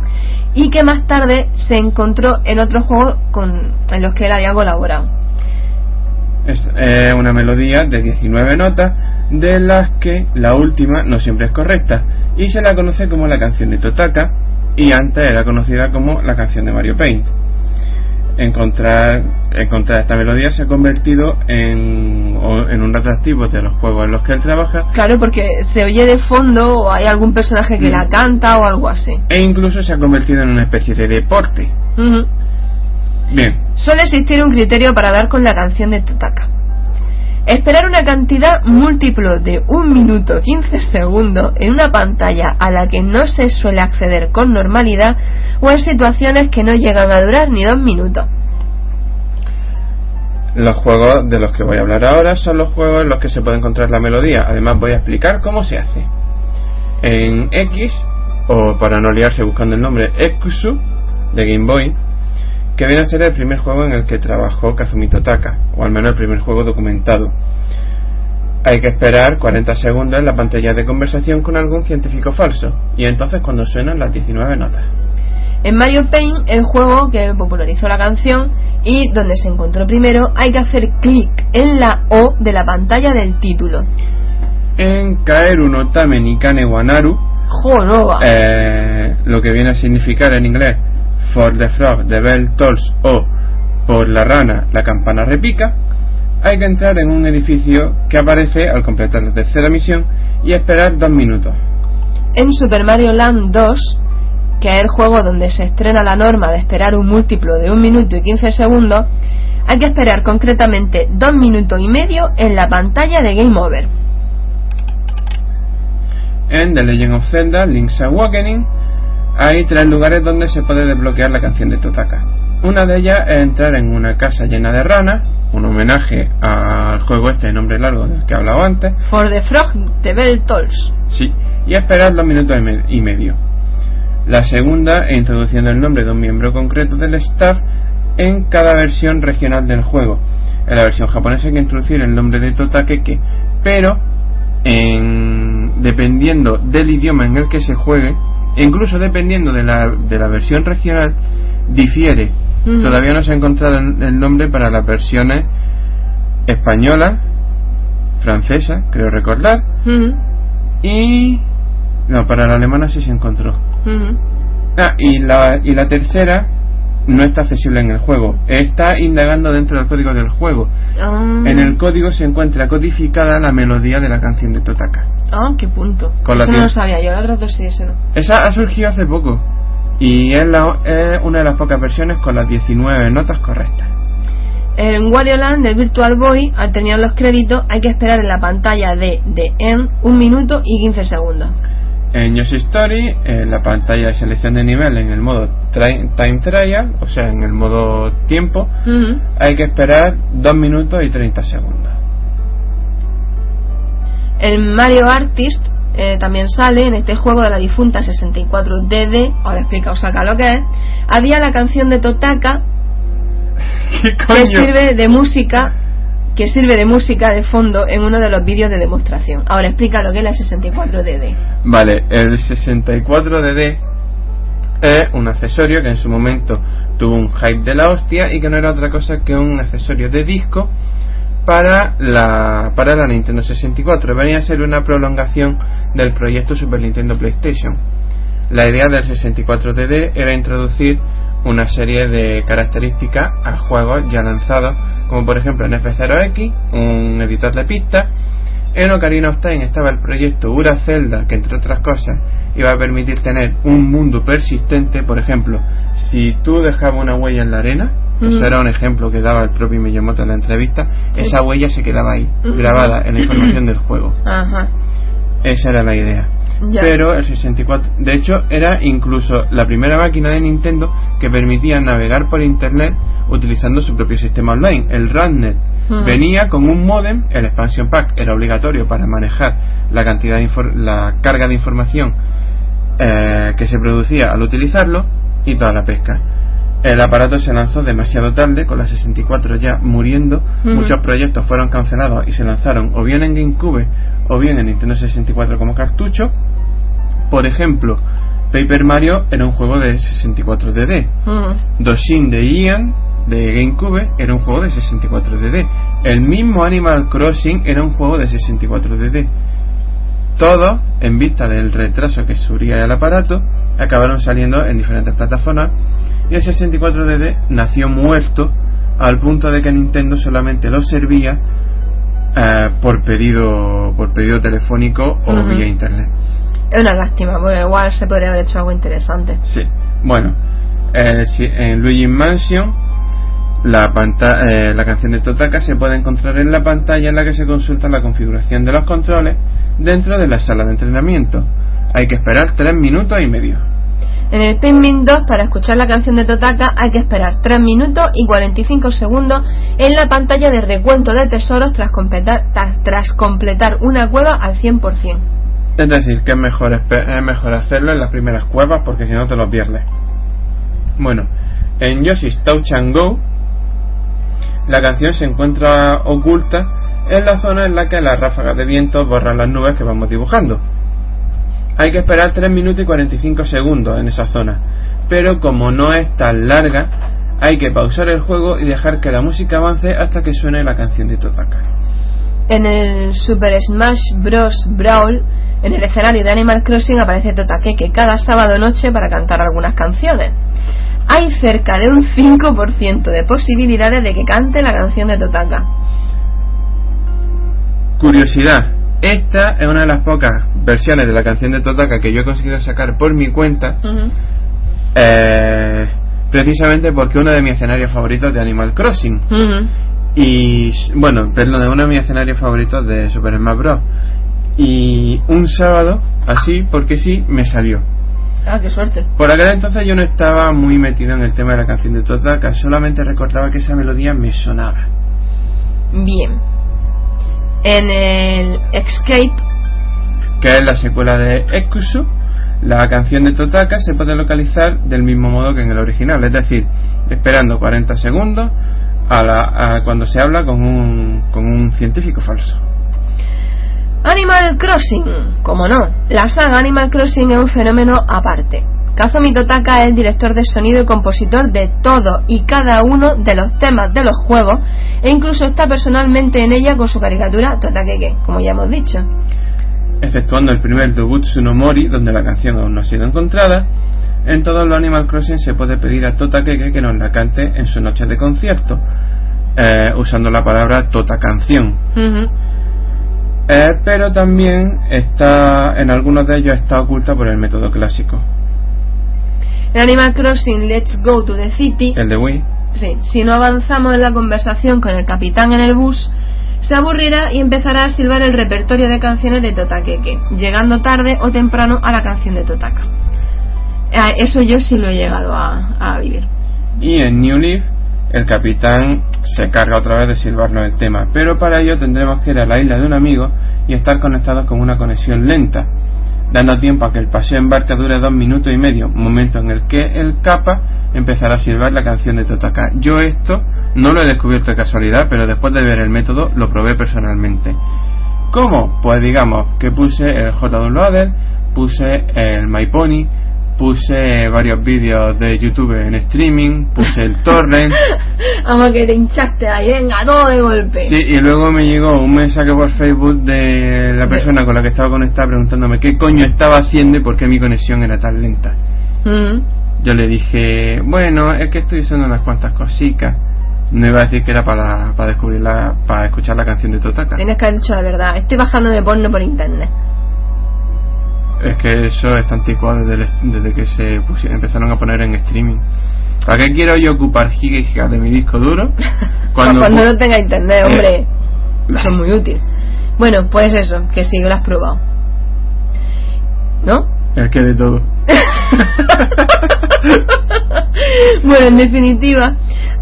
y que más tarde se encontró en otros juegos con, en los que él había colaborado.
Es eh, una melodía de 19 notas de las que la última no siempre es correcta y se la conoce como la canción de Totaka y antes era conocida como la canción de Mario Paint. Encontrar, encontrar esta melodía se ha convertido en, en un atractivo de los juegos en los que él trabaja.
Claro, porque se oye de fondo o hay algún personaje que la mm. canta o algo así.
E incluso se ha convertido en una especie de deporte. Bien.
Suele existir un criterio para dar con la canción de Totaka Esperar una cantidad múltiplo de 1 minuto 15 segundos en una pantalla a la que no se suele acceder con normalidad o en situaciones que no llegan a durar ni dos minutos.
Los juegos de los que voy a hablar ahora son los juegos en los que se puede encontrar la melodía. Además voy a explicar cómo se hace. En X, o para no liarse buscando el nombre, Exu de Game Boy, que viene a ser el primer juego en el que trabajó Kazumi Totaka, o al menos el primer juego documentado. Hay que esperar 40 segundos en la pantalla de conversación con algún científico falso, y entonces cuando suenan las 19 notas.
En Mario Paint, el juego que popularizó la canción y donde se encontró primero, hay que hacer clic en la O de la pantalla del título.
En Kaeru no Tame ni Kane Wanaru, eh, lo que viene a significar en inglés For the Frog the Bell Tolls o Por la rana la campana repica, hay que entrar en un edificio que aparece al completar la tercera misión y esperar dos minutos.
En Super Mario Land 2, que es el juego donde se estrena la norma de esperar un múltiplo de un minuto y 15 segundos, hay que esperar concretamente dos minutos y medio en la pantalla de Game Over.
En The Legend of Zelda Link's Awakening, hay tres lugares donde se puede desbloquear la canción de Totaka. Una de ellas es entrar en una casa llena de ranas, un homenaje al juego este de nombre largo del que he hablado antes.
For the Frog de Bell Tolls.
Sí, y esperar dos minutos y medio. La segunda es introduciendo el nombre de un miembro concreto del staff en cada versión regional del juego. En la versión japonesa hay que introducir el nombre de Totakeke, pero en, dependiendo del idioma en el que se juegue, incluso dependiendo de la, de la versión regional, difiere. Todavía no se ha encontrado el nombre para las versiones española, francesa, creo recordar, y. No, para la alemana sí se encontró. Ah, y, la, y la tercera no está accesible en el juego. Está indagando dentro del código del juego.
Ah.
En el código se encuentra codificada la melodía de la canción de Totaka.
Ah, qué punto.
Con
Eso no lo sabía yo, los otros dos sí, ese no.
Esa ha surgido hace poco y es, la- es una de las pocas versiones con las 19 notas correctas.
En Wario Land del Virtual Boy, al terminar los créditos, hay que esperar en la pantalla de The End un minuto y 15 segundos.
En Yoshi Story, en la pantalla de selección de nivel en el modo Time Trial, o sea, en el modo tiempo, hay que esperar 2 minutos y 30 segundos.
El Mario Artist eh, también sale en este juego de la difunta 64DD, ahora explica Osaka lo que es. Había la canción de Totaka
¿Qué
que sirve de música que sirve de música de fondo en uno de los vídeos de demostración. Ahora explica lo que es la 64DD.
Vale, el 64DD es un accesorio que en su momento tuvo un hype de la hostia y que no era otra cosa que un accesorio de disco para la, para la Nintendo 64. Venía a ser una prolongación del proyecto Super Nintendo PlayStation. La idea del 64DD era introducir una serie de características a juegos ya lanzados, como por ejemplo en F0X, un editor de pistas, en Ocarina of Time estaba el proyecto Ura Zelda, que entre otras cosas iba a permitir tener un mundo persistente. Por ejemplo, si tú dejabas una huella en la arena, eso era un ejemplo que daba el propio Miyamoto en la entrevista,
Sí.
esa huella se quedaba ahí, grabada en la información del juego.
Ajá.
Esa era la idea.
Ya.
Pero el 64, de hecho, era incluso la primera máquina de Nintendo que permitía navegar por internet utilizando su propio sistema online, el RANDnet.
Mm.
Venía con un modem, el expansion pack era obligatorio para manejar la cantidad de la carga de información eh, que se producía al utilizarlo y toda la pesca. El aparato se lanzó demasiado tarde, con la 64 ya muriendo. Muchos proyectos fueron cancelados y se lanzaron o bien en GameCube o bien en Nintendo 64 como cartucho. Por ejemplo, Paper Mario era un juego de 64DD.
Ujú.
Doshin de Ian de GameCube era un juego de 64DD. El mismo Animal Crossing era un juego de 64DD. Todos, en vista del retraso que sufría el aparato, acabaron saliendo en diferentes plataformas y el 64DD nació muerto al punto de que Nintendo solamente lo servía eh, por pedido por pedido telefónico o vía internet.
Es una lástima, porque igual se podría haber hecho algo interesante.
Sí. Bueno, eh, en Luigi Mansion la, eh, la canción de Totaka se puede encontrar en la pantalla en la que se consulta la configuración de los controles dentro de la sala de entrenamiento. Hay que esperar 3 minutos y medio.
En el Pikmin 2, para escuchar la canción de Totaka, hay que esperar 3 minutos y 45 segundos en la pantalla de recuento de tesoros tras completar, tras, completar una cueva al 100%.
Es decir, que es mejor, es mejor hacerlo en las primeras cuevas porque si no te lo pierdes. Bueno, en Yoshi's Touch and Go, la canción se encuentra oculta en la zona en la que las ráfagas de viento borran las nubes que vamos dibujando. Hay que esperar 3 minutos y 45 segundos en esa zona, pero como no es tan larga, hay que pausar el juego y dejar que la música avance hasta que suene la canción de Totaka.
En el Super Smash Bros. Brawl, en el escenario de Animal Crossing aparece Totakeke cada sábado noche para cantar algunas canciones. Hay cerca de un 5% de posibilidades de que cante la canción de Totaka.
Curiosidad, esta es una de las pocas versiones de la canción de Totaka que yo he conseguido sacar por mi cuenta, eh, precisamente porque uno de mis escenarios favoritos de Animal Crossing.
Ujú.
Y, bueno, perdón, uno de mis escenarios favoritos de Super Smash Bros. Y un sábado, así, porque sí, me salió.
Ah, qué suerte.
Por aquel entonces yo no estaba muy metido en el tema de la canción de Totaka, solamente recordaba que esa melodía me sonaba.
Bien. En el Escape,
que es la secuela de Ekusu, la canción de Totaka se puede localizar del mismo modo que en el original, es decir, esperando 40 segundos a, la- a cuando se habla con un, con un científico falso.
Animal Crossing. Como no, la saga Animal Crossing es un fenómeno aparte. Kazumi Totaka es el director de sonido y compositor de todo y cada uno de los temas de los juegos e incluso está personalmente en ella con su caricatura Totakeke, como ya hemos dicho.
Exceptuando el primer Dobutsu no Mori, donde la canción aún no ha sido encontrada, En todos los Animal Crossing se puede pedir a Tota Keke que nos la cante en su noche de concierto, eh, usando la palabra Tota Canción. Eh, pero también está, en algunos de ellos está oculta por el método clásico.
En Animal Crossing Let's Go to the City,
El de Wii.
sí, si no avanzamos en la conversación con el capitán en el bus, se aburrirá y empezará a silbar el repertorio de canciones de Totakeke, llegando tarde o temprano a la canción de Totaka. Eh, Eso yo sí lo he llegado a, a vivir.
Y en New Leaf, el capitán se carga otra vez de silbarnos el tema, pero para ello tendremos que ir a la isla de un amigo y estar conectados con una conexión lenta, dando tiempo a que el paseo en barca dure dos minutos y medio, momento en el que el capa empezará a silbar la canción de Totaka. Yo esto no lo he descubierto de casualidad, pero después de ver el método lo probé personalmente. ¿Cómo? Pues digamos que puse el J puse el MyPony, puse varios vídeos de YouTube en streaming, puse el torrent,
Vamos que te hinchaste ahí, venga, todo de golpe.
sí, y luego me llegó un mensaje por Facebook de la persona con la que estaba conectada preguntándome qué coño estaba haciendo y por qué mi conexión era tan lenta.
Mm.
Yo le dije, bueno, es que estoy usando unas cuantas cositas. No iba a decir que era para, para descubrir la, para escuchar la canción de Totaka.
Tienes que haber dicho la verdad. Estoy bajándome porno por internet.
Es que eso está anticuado desde, el- desde que se pusieron, empezaron a poner en streaming. ¿Para qué quiero yo ocupar gigas y gigas de mi disco duro?
Cuando, no tenga internet, hombre.
Eh.
Eso es muy útil. Bueno, pues eso, que sí, lo has probado. ¿No?
Es que de todo.
bueno, en definitiva,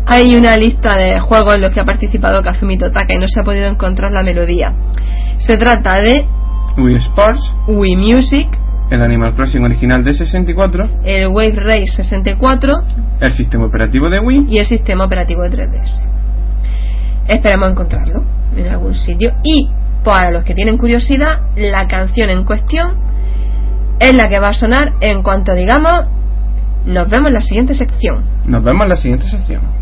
hay una lista de juegos en los que ha participado Kazumi Totaka y no se ha podido encontrar la melodía. Se trata de
Wii Sports,
Wii Music,
el Animal Crossing original de 64,
el Wave Race 64
el sistema operativo de Wii,
y el sistema operativo de 3DS. Esperamos encontrarlo en algún sitio. Y para los que tienen curiosidad, la canción en cuestión es la que va a sonar en cuanto digamos nos vemos en la siguiente sección.
Nos vemos en la siguiente sección.「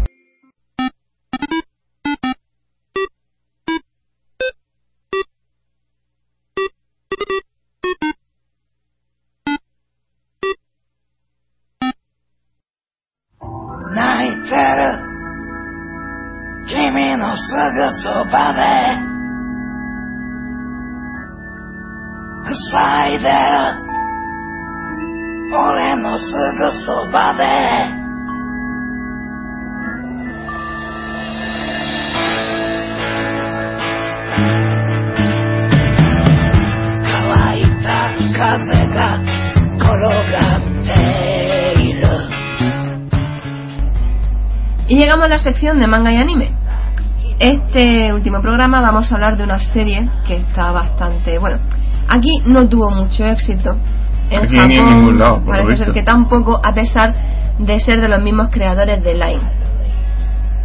君のすぐそばで」「塞いでる俺のすぐそばで」乾いた風が転がっている
Y llegamos a la sección de manga y anime. Este último programa vamos a hablar de una serie que está bastante. Bueno, aquí no tuvo mucho éxito. En
Aquí
Japón
ni en ningún lado, por
parece ser que tampoco, a pesar de ser de los mismos creadores de Line.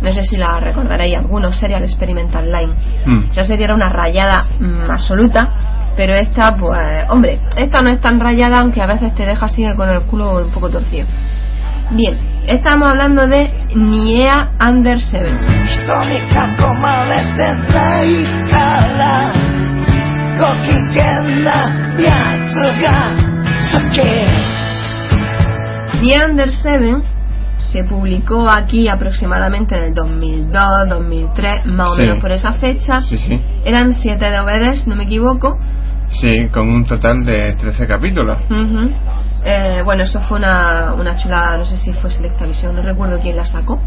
No sé si la recordaréis, algunos Serial Experimental Line.
Hmm.
Esa serie era una rayada mm, absoluta, pero esta, pues, hombre, esta no es tan rayada, aunque a veces te deja así con el culo un poco torcido. Bien, Estamos hablando de Niea Under
7.
Niea Under 7 se publicó aquí aproximadamente en el 2002, 2003, más o
sí.
menos por esa fecha.
Sí, sí.
Eran 7 DVDs, no me equivoco.
Sí, con un total de 13 capítulos.
Uh -huh. Eh, bueno, eso fue una, una chulada, no sé si fue Selecta Visión, no recuerdo quién la sacó,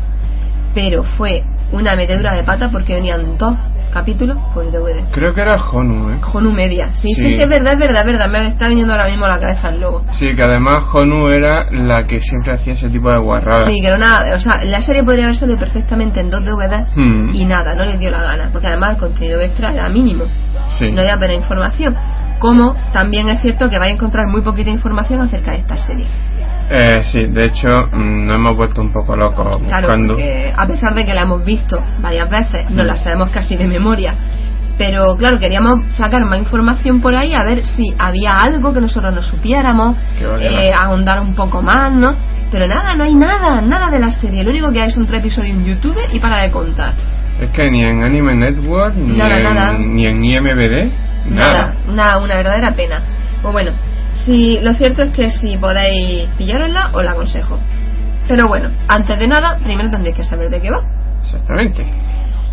pero fue una metedura de pata porque venían dos capítulos por DVD.
Creo que era Honu, ¿eh?
Honu Media, sí, sí,
Sí.
sí, es verdad, es verdad, es verdad, me está viniendo ahora mismo a la cabeza el logo.
Sí, que además Honu era la que siempre hacía ese tipo de guarradas.
Sí, que era una, o sea, la serie podría haber salido perfectamente en dos DVDs
Hmm.
y nada, no les dio la gana, porque además el contenido extra era mínimo,
Sí.
no había apenas información. Como también es cierto que vais a encontrar muy poquita información acerca de esta serie.
Eh, sí, de hecho, mm, nos hemos vuelto un poco locos
Claro,
buscando.
a pesar de que la hemos visto varias veces, no
Mm.
la sabemos casi de memoria. Pero claro, queríamos sacar más información por ahí a ver si había algo que nosotros no supiéramos, eh, ahondar un poco más, ¿no? Pero nada, no hay nada, nada de la serie. Lo único que hay son tres episodios en YouTube y para de contar.
Es que ni en Anime Network, ni,
Nada,
en,
nada.
ni en IMBD,
Nada,
nada.
una, una verdadera pena. Pues bueno, Si, lo cierto es que si podéis pillárosla, os la aconsejo. Pero bueno, antes de nada, primero tendréis que saber de qué va.
Exactamente.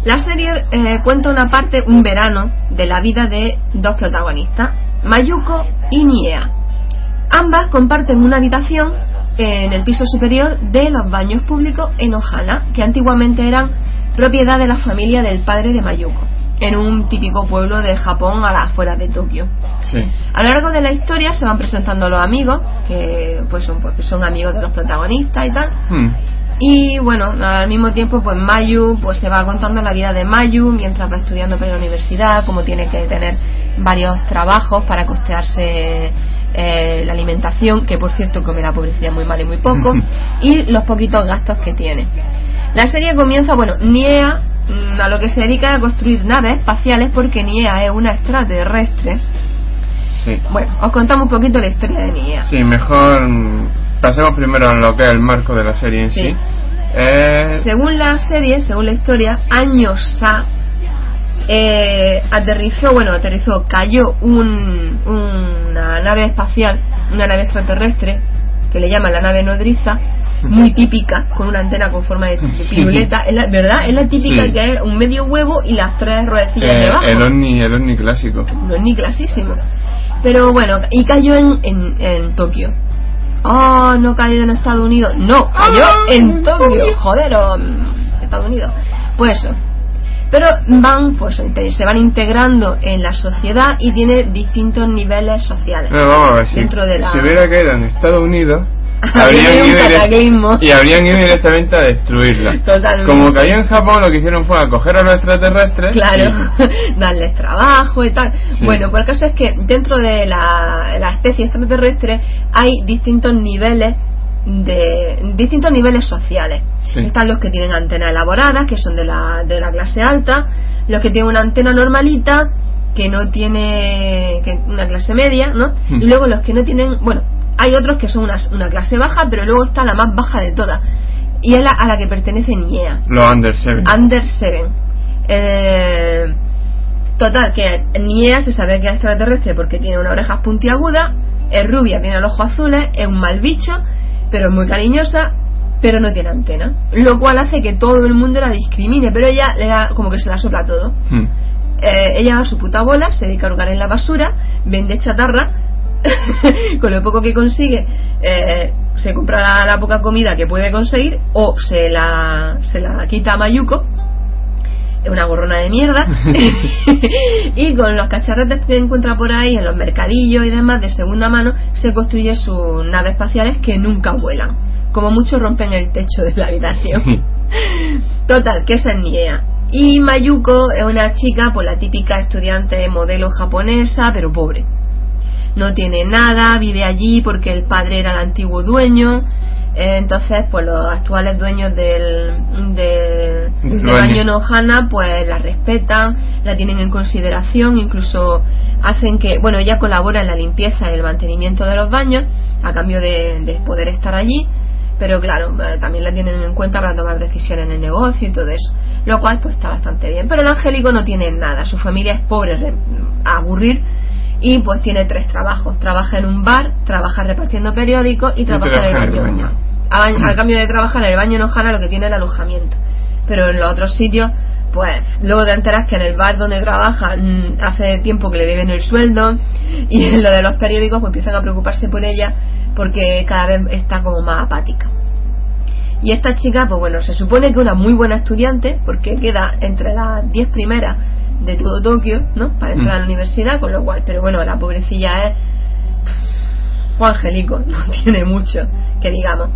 La serie eh, cuenta una parte, un verano, de la vida de dos protagonistas, Mayuko y Niea. Ambas comparten una habitación en el piso superior de los baños públicos en Ohana, que antiguamente eran propiedad de la familia del padre de Mayuko, en un típico pueblo de Japón a las afueras de Tokio.
Sí.
A lo largo de la historia se van presentando los amigos, que pues son, pues, que son amigos de los protagonistas y tal.
Hmm.
Y bueno, al mismo tiempo, pues Mayu pues se va contando la vida de Mayu mientras va estudiando para la universidad, cómo tiene que tener varios trabajos para costearse eh, la alimentación, que por cierto come la pobrecilla muy mal y muy poco, y los poquitos gastos que tiene. La serie comienza, bueno, Niea mm, a lo que se dedica a construir naves espaciales porque Niea es una extraterrestre.
Sí.
Bueno, os contamos un poquito la historia de Niea.
Sí, mejor mm, pasemos primero a lo que es el marco de la serie en
Sí.
sí. Eh,
Según la serie, según la historia, años A eh, aterrizó, bueno, aterrizó, cayó un, una nave espacial, una nave extraterrestre, que le llaman la nave nodriza, muy típica, con una antena con forma de, de
Sí.
piruleta, es la, ¿verdad? Es la típica
Sí.
que es un medio huevo y las tres ruedecillas
eh,
debajo.
el ovni, el ovni clásico.
No es ni clasísimo. Pero bueno, y cayó en, en, en Tokio. Oh, no cayó en Estados Unidos. No, cayó
Ah,
en Tokio. Joder, o, mm, Estados Unidos. Pues eso. Pero van, pues inte- se van integrando en la sociedad y tiene distintos niveles sociales.
No, vamos a ver, si,
Dentro de la-
si hubiera caído en Estados Unidos, Ido
cataclismo.
y habrían ido directamente a destruirla.
Totalmente.
Como cayó en Japón, lo que hicieron fue acoger a los extraterrestres.
Claro,
y-
darles trabajo y tal.
Sí.
Bueno, pues el caso es que dentro de la, la especie extraterrestre hay distintos niveles de distintos niveles sociales.
Sí.
Están los que tienen antenas elaboradas, que son de la, de la clase alta, los que tienen una antena normalita, que no tiene que una clase media, ¿no?
Hmm.
Y luego los que no tienen, bueno, hay otros que son una, una clase baja, pero luego está la más baja de todas. Y es la a la que pertenece Niea.
Los Under Seven.
Under Seven. Eh, total, que Niea se sabe que es extraterrestre porque tiene unas orejas puntiagudas, es rubia, tiene los ojos azules, es un mal bicho, pero es muy cariñosa, pero no tiene antena. Lo cual hace que todo el mundo la discrimine, pero ella le da como que se la sopla todo.
Hmm.
Eh, ella a su puta bola, se dedica a hurgar en la basura, vende chatarra, con lo poco que consigue, eh, se compra la, la poca comida que puede conseguir o se la, se la quita a Mayuko, es una gorrona de mierda, y con los cacharretes que encuentra por ahí en los mercadillos y demás de segunda mano, se construye sus naves espaciales que nunca vuelan. Como mucho rompen el techo de la habitación. Total, que esa es Niea. Y Mayuko es una chica, pues la típica estudiante modelo japonesa, pero pobre. No tiene nada, vive allí porque el padre era el antiguo dueño. eh, Entonces, pues los actuales dueños del, del,
Del baño.
Nohana, pues la respetan, la tienen en consideración, incluso hacen que, bueno, ella colabora en la limpieza y el mantenimiento de los baños a cambio de, de poder estar allí pero claro, eh, también la tienen en cuenta para tomar decisiones en el negocio y todo eso, lo cual pues está bastante bien. Pero el angélico no tiene nada, su familia es pobre, re- a aburrir, y pues tiene tres trabajos, trabaja en un bar, trabaja repartiendo periódicos y trabaja en el
trabaja en el
baño.
baño.
A, a cambio de trabajar en el baño en Ojana lo que tiene es el alojamiento, pero en los otros sitios pues luego te enteras que en el bar donde trabaja mm, hace tiempo que le deben el sueldo y en lo de los periódicos pues empiezan a preocuparse por ella porque cada vez está como más apática. Y esta chica, pues bueno, se supone que una muy buena estudiante, porque queda entre las 10 primeras de todo Tokio, ¿no? Para entrar a la
Mm.
universidad, con lo cual, pero bueno, la pobrecilla es Juan Angelico, no tiene mucho, que digamos.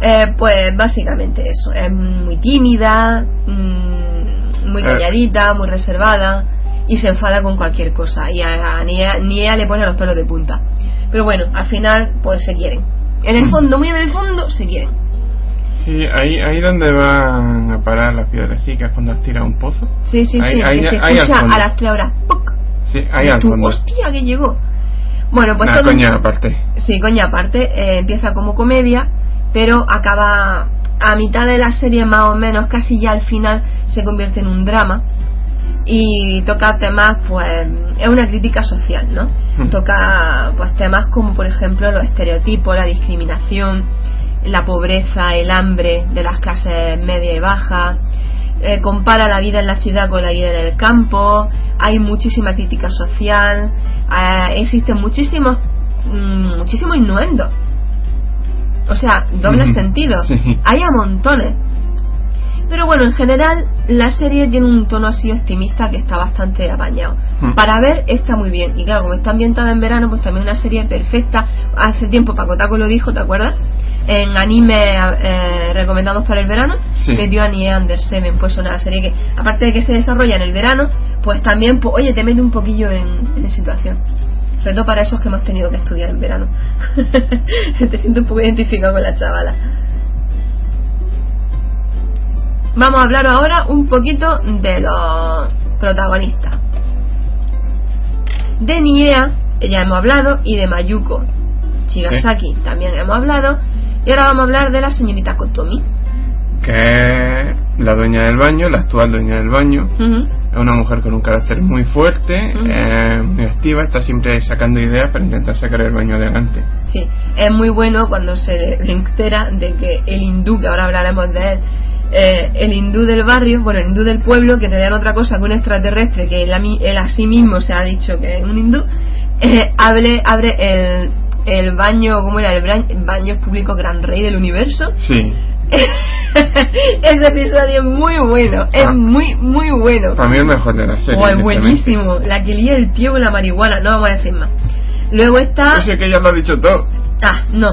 Eh, pues básicamente eso, es muy tímida, mm, muy
Eh.
calladita, muy reservada y se enfada con cualquier cosa y a, a Nia, Nia le pone los pelos de punta. Pero bueno, al final pues se quieren. En el
Mm.
fondo, muy en el fondo, se quieren.
Sí, ahí, ahí donde van a parar las piedrecicas cuando has tirado un pozo.
Sí, sí,
Ahí-
sí,
ahí-
que se
ahí al
escucha a las horas. ¡puc!
Sí, ahí
Y
al
tú,
fondo.
hostia, que llegó. Bueno, pues
Una
todo-
coña aparte.
Sí, coña aparte, eh, empieza como comedia, pero acaba a mitad de la serie más o menos, casi ya al final se convierte en un drama. y toca temas, pues, es una crítica social, ¿no?
Hmm.
Toca, pues, temas como, por ejemplo, los estereotipos, la discriminación, la pobreza, el hambre de las clases media y baja, eh, compara la vida en la ciudad con la vida en el campo, hay muchísima crítica social, eh, existen muchísimos, mm, muchísimos innuendos. O sea, doble
Ujú,
sentido.
sí.
Hay a montones. Pero bueno, en general la serie tiene un tono así optimista que está bastante apañado.
Mm.
Para ver está muy bien. Y claro, como está ambientada en verano, pues también una serie perfecta. Hace tiempo Paco Taco lo dijo, ¿te acuerdas? En anime eh, recomendados para el verano,
Sí.
metió a Nie Under Seven, pues una serie que, aparte de que se desarrolla en el verano, pues también, pues, oye, te mete un poquillo en, en situación. Sobre todo para esos que hemos tenido que estudiar en verano. te siento un poco identificado con la chavala. Vamos a hablar ahora un poquito de los protagonistas. De Niea, ya hemos hablado, y de Mayuko. Chigasaki también hemos hablado. Y ahora vamos a hablar de la señorita Kotomi.
Que es la dueña del baño, la actual dueña del baño. Es una mujer con un carácter muy fuerte, eh, muy activa, está siempre sacando ideas para intentar sacar el baño adelante.
Sí, es muy bueno cuando se le entera de que el hindú, que ahora hablaremos de él, eh, el hindú del barrio, bueno, el hindú del pueblo, que te dan otra cosa que un extraterrestre, que él a, mí- él a sí mismo se ha dicho que es un hindú, eh, hable, abre el, el baño, ¿cómo era? El baño público gran rey del universo.
Sí,
Ese episodio es muy bueno, es
Ah.
muy, muy bueno.
para mí el mejor de la serie.
Oh, es buenísimo. La que lía el tío con la marihuana, no vamos a decir más. Luego está.
Yo sé que ya lo ha dicho todo.
Ah, no.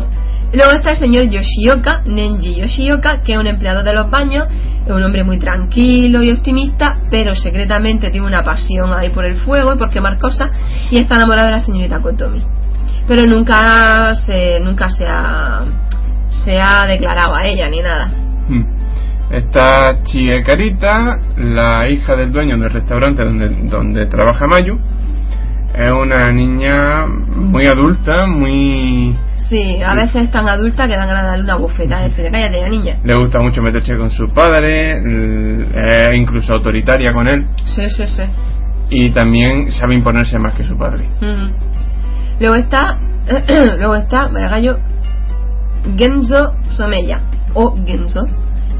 Luego está el señor Yoshioka, Nenji Yoshioka, que es un empleado de los baños, es un hombre muy tranquilo y optimista, pero secretamente tiene una pasión ahí por el fuego y por quemar cosas, y está enamorado de la señorita Kotomi. Pero nunca se, nunca se ha, se ha declarado a ella ni nada.
Hmm. Está Chie Carita, la hija del dueño del restaurante donde, donde trabaja Mayu. Es una niña muy adulta, muy...
Sí, a veces es tan adulta que dan ganas de darle una bofetada y decirle, cállate ya niña.
Le gusta mucho meterse con su padre, l- es incluso autoritaria con él
Sí, sí, sí.
y también sabe imponerse más que su padre.
Ujú. Luego está, luego está, vaya gallo, Genzo Someya, o Genzo,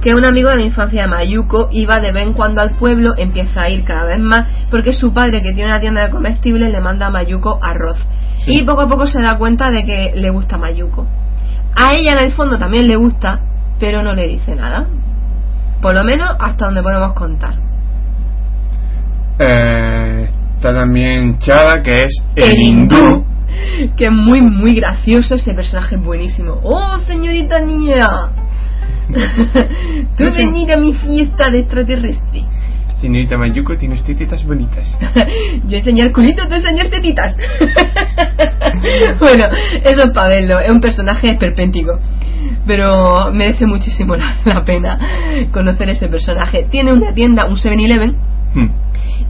que es un amigo de la infancia de Mayuko, y va de vez en cuando al pueblo, empieza a ir cada vez más, porque su padre, que tiene una tienda de comestibles, le manda a Mayuko arroz.
Sí.
Y poco a poco se da cuenta de que le gusta Mayuko. A ella en el fondo también le gusta, pero no le dice nada. Por lo menos hasta donde podemos contar.
Eh, está también Chada, que es el,
el
hindú.
hindú, que es muy muy gracioso ese personaje buenísimo. Oh señorita Nia tú venid a mi fiesta de extraterrestre.
Señorita Mayuko, tiene usted tetas bonitas.
yo enseñar culito tú enseñar tetitas. Bueno eso es para verlo es un personaje esperpéntico pero merece muchísimo la, la pena conocer ese personaje. Tiene una tienda un 7-Eleven
Hmm.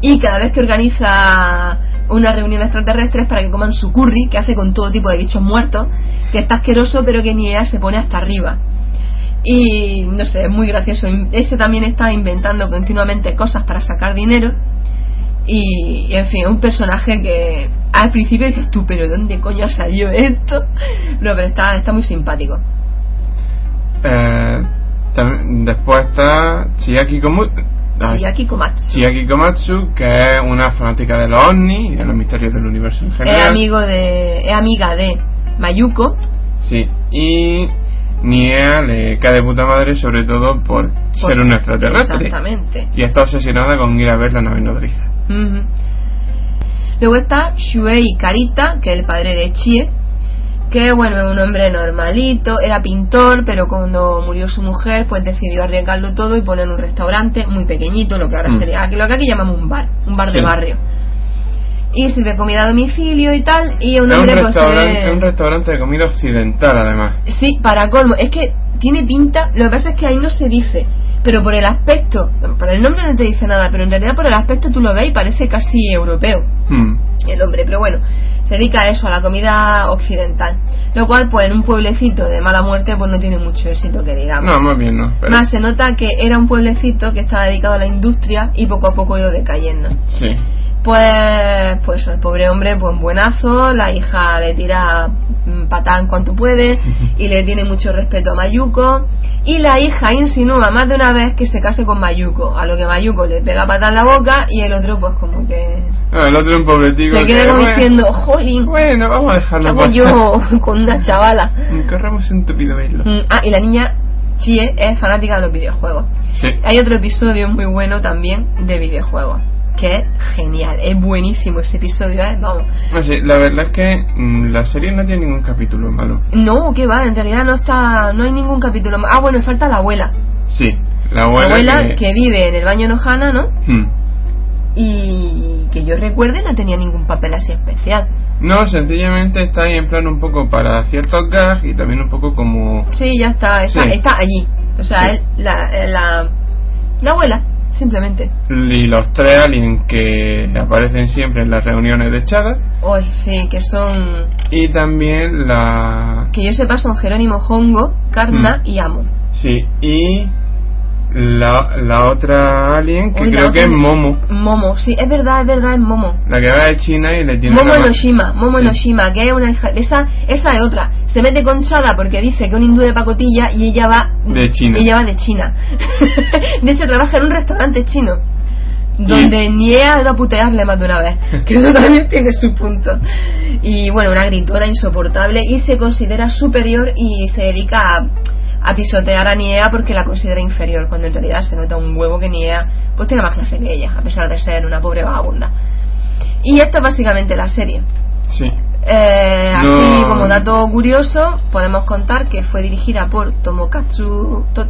Y cada vez que organiza una reunión de extraterrestres para que coman su curry, que hace con todo tipo de bichos muertos, que está asqueroso pero que ni ella se pone hasta arriba. Y no sé, es muy gracioso. Ese también está inventando continuamente cosas para sacar dinero. Y, en fin, un personaje que al principio dices tú, pero ¿dónde coño ha salido esto? No, pero está, está muy simpático.
Eh, después está Chiaki Komu ay,
Chiaki Komatsu.
Chiaki Komatsu, que es una fanática de los ovnis y de los misterios del universo en general.
Es amigo de, es amiga de Mayuko.
Sí, y Nia le cae de puta madre sobre todo por, ser un extraterrestre.
Exactamente.
Y está obsesionada con ir a ver la nave nodriza.
Ujú. Luego está Shuei Karita, que es el padre de Chie, que bueno, es un hombre normalito, era pintor, pero cuando murió su mujer, pues decidió arriesgarlo todo y poner un restaurante muy pequeñito, lo que ahora
Mm.
sería, lo que aquí llamamos un bar, un bar de barrio. Y sirve comida a domicilio y tal, y es un
Es un,
hombre
restaurante,
eh,
un restaurante de comida occidental además.
Sí, para colmo. Es que tiene pinta, lo que pasa es que ahí no se dice, pero por el aspecto, por el nombre no te dice nada, pero en realidad por el aspecto tú lo ves y parece casi europeo
Hmm.
el hombre, pero bueno, se dedica a eso, a la comida occidental, lo cual pues en un pueblecito de mala muerte pues no tiene mucho éxito que digamos.
No, más bien no. pero-
Más se nota que era un pueblecito que estaba dedicado a la industria y poco a poco ido decayendo.
Sí.
Pues, pues el pobre hombre, pues buenazo, la hija le tira mm, patá en cuanto puede y le tiene mucho respeto a Mayuko y la hija insinúa más de una vez que se case con Mayuko, a lo que Mayuko le pega patá en la boca y el otro pues como que
No, el otro
se queda
que,
como diciendo, jolín,
Bueno, vamos a
¿qué
dejarlo pasar.
yo con una chavala?
Corremos un tupido velo.
Mm, Ah, y la niña Chie es fanática de los videojuegos.
Sí.
Hay otro episodio muy bueno también de videojuegos, que es genial, es buenísimo ese episodio, ¿eh? Vamos.
No sé, la verdad es que mm, la serie no tiene ningún capítulo malo.
No, que va, en realidad no está, no hay ningún capítulo más. Ah, bueno, falta la abuela.
Sí, la
La
abuela.
abuela que... vive en el baño Nojana, ¿no?
Hmm.
Y que yo recuerde no tenía ningún papel así especial.
No, sencillamente está ahí en plan un poco para ciertos gags y también un poco como...
Sí, ya está, está,
Sí.
está allí. O sea,
Sí.
él- la, eh, la, la abuela, simplemente.
Y los tres aliens que aparecen siempre en las reuniones de Chada.
Uy, sí, que son,
Y también la...
que yo sepa son Jerónimo Hongo, Karna
Mm.
y Amo.
Sí, y la, la otra alien que
Uy,
creo que es Momo.
Momo, sí, es verdad, es verdad, es Momo.
La que va de China y le tiene...
Momo
la ma-
Enoshima, Momo
Sí.
Que es una hija, esa, esa es otra. Se mete con Chada porque dice que un hindú de pacotilla y ella va
De China.
Ella va de China. de hecho trabaja en un restaurante chino. Donde ni he ido a putearle más de una vez. Que eso también tiene su punto. Y bueno, una gritora insoportable y se considera superior y se dedica a, a pisotear a Niea porque la considera inferior, cuando en realidad se nota un huevo que Niea pues tiene más clase que ella, a pesar de ser una pobre vagabunda. Y esto es básicamente la serie.
Sí.
Eh,
No.
Así como dato curioso, podemos contar que fue dirigida por Tomokatsu To-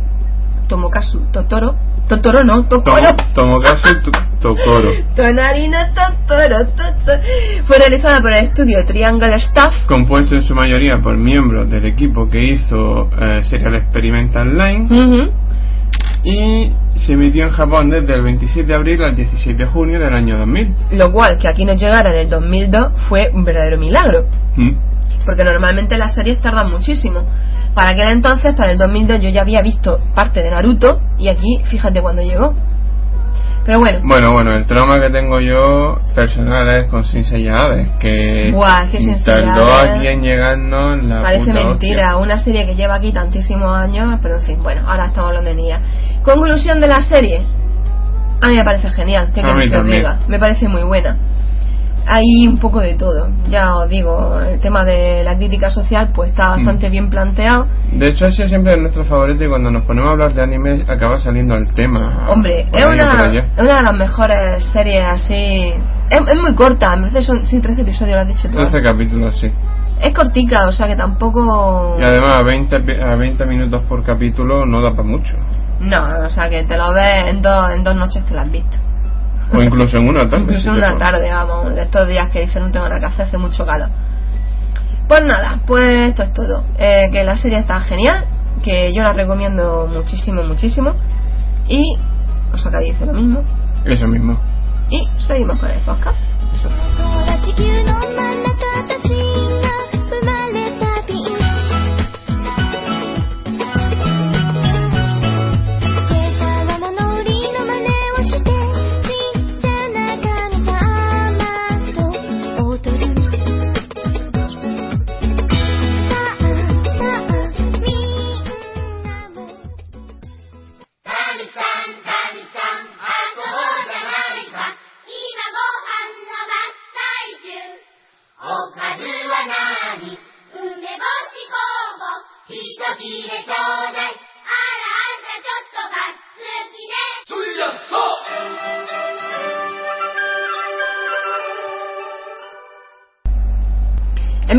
Tomokazu Totoro. Totoro no, Tokoro.
Tomo, Tomokazu Tokoro.
Tonarina Totoro, Totoro. Fue realizada por el estudio Triangle Staff.
Compuesto en su mayoría por miembros del equipo que hizo eh, Serial Experimental Line.
Ujú.
Y se emitió en Japón desde el 27 de abril al 16 de junio del año 2000.
Lo cual, que aquí nos llegara en el 2002, fue un verdadero milagro.
Mm.
Porque normalmente las series tardan muchísimo. Para aquel entonces, para el 2002, yo ya había visto parte de Naruto. Y aquí, fíjate cuando llegó. Pero bueno.
Bueno, bueno, el trauma que tengo yo personal es con Sin Hades, que
Buah, que Saint
tardó aquí en llegarnos la
Parece
puta
mentira,
hostia.
una serie que lleva aquí tantísimos años, pero en fin, bueno, ahora estamos hablando de ella. Conclusión de la serie. A mí me parece genial, ¿qué que os diga? Me parece muy buena. Hay un poco de todo. Ya os digo, el tema de la crítica social pues está bastante
Mm.
bien planteado.
De hecho, ese siempre es nuestro favorito y cuando nos ponemos a hablar de anime acaba saliendo el tema.
Hombre, es una, es una de las mejores series así... Es, es muy corta, me parece son sí, 13 episodios, lo has dicho tú.
13 capítulos, sí.
Es cortica, o sea que tampoco...
Y además a 20, pi- a 20 minutos por capítulo no da para mucho.
No, o sea que te lo ves en dos, en dos noches te lo has visto.
O incluso en una tarde.
Incluso en una tarde, vamos, de estos días que dicen no tengo nada que hacer, hace mucho calor. Pues nada, pues esto es todo. Eh, que la serie está genial, que yo la recomiendo muchísimo, muchísimo. Y os acá dice lo mismo.
Eso mismo.
Y seguimos con el podcast.
Eso.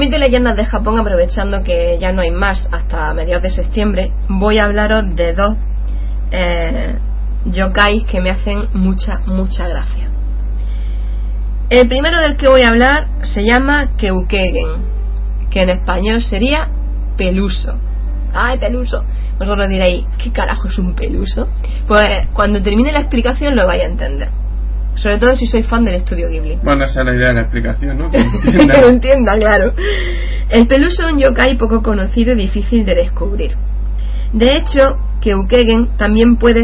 En Mito y Leyendas de Japón, aprovechando que ya no hay más hasta mediados de septiembre, voy a hablaros de dos eh, yokais que me hacen mucha, mucha gracia. El primero del que voy a hablar se llama Keukegen, que en español sería peluso. ¡Ay, peluso! Vosotros diréis, ¿qué carajo es un peluso? Pues cuando termine la explicación lo vais a entender. Sobre todo si sois fan del estudio Ghibli.
Bueno, esa es la idea de la explicación, ¿no? Que
que lo entienda, claro. El peluso es un yokai poco conocido y difícil de descubrir. De hecho, Keukegen también puede,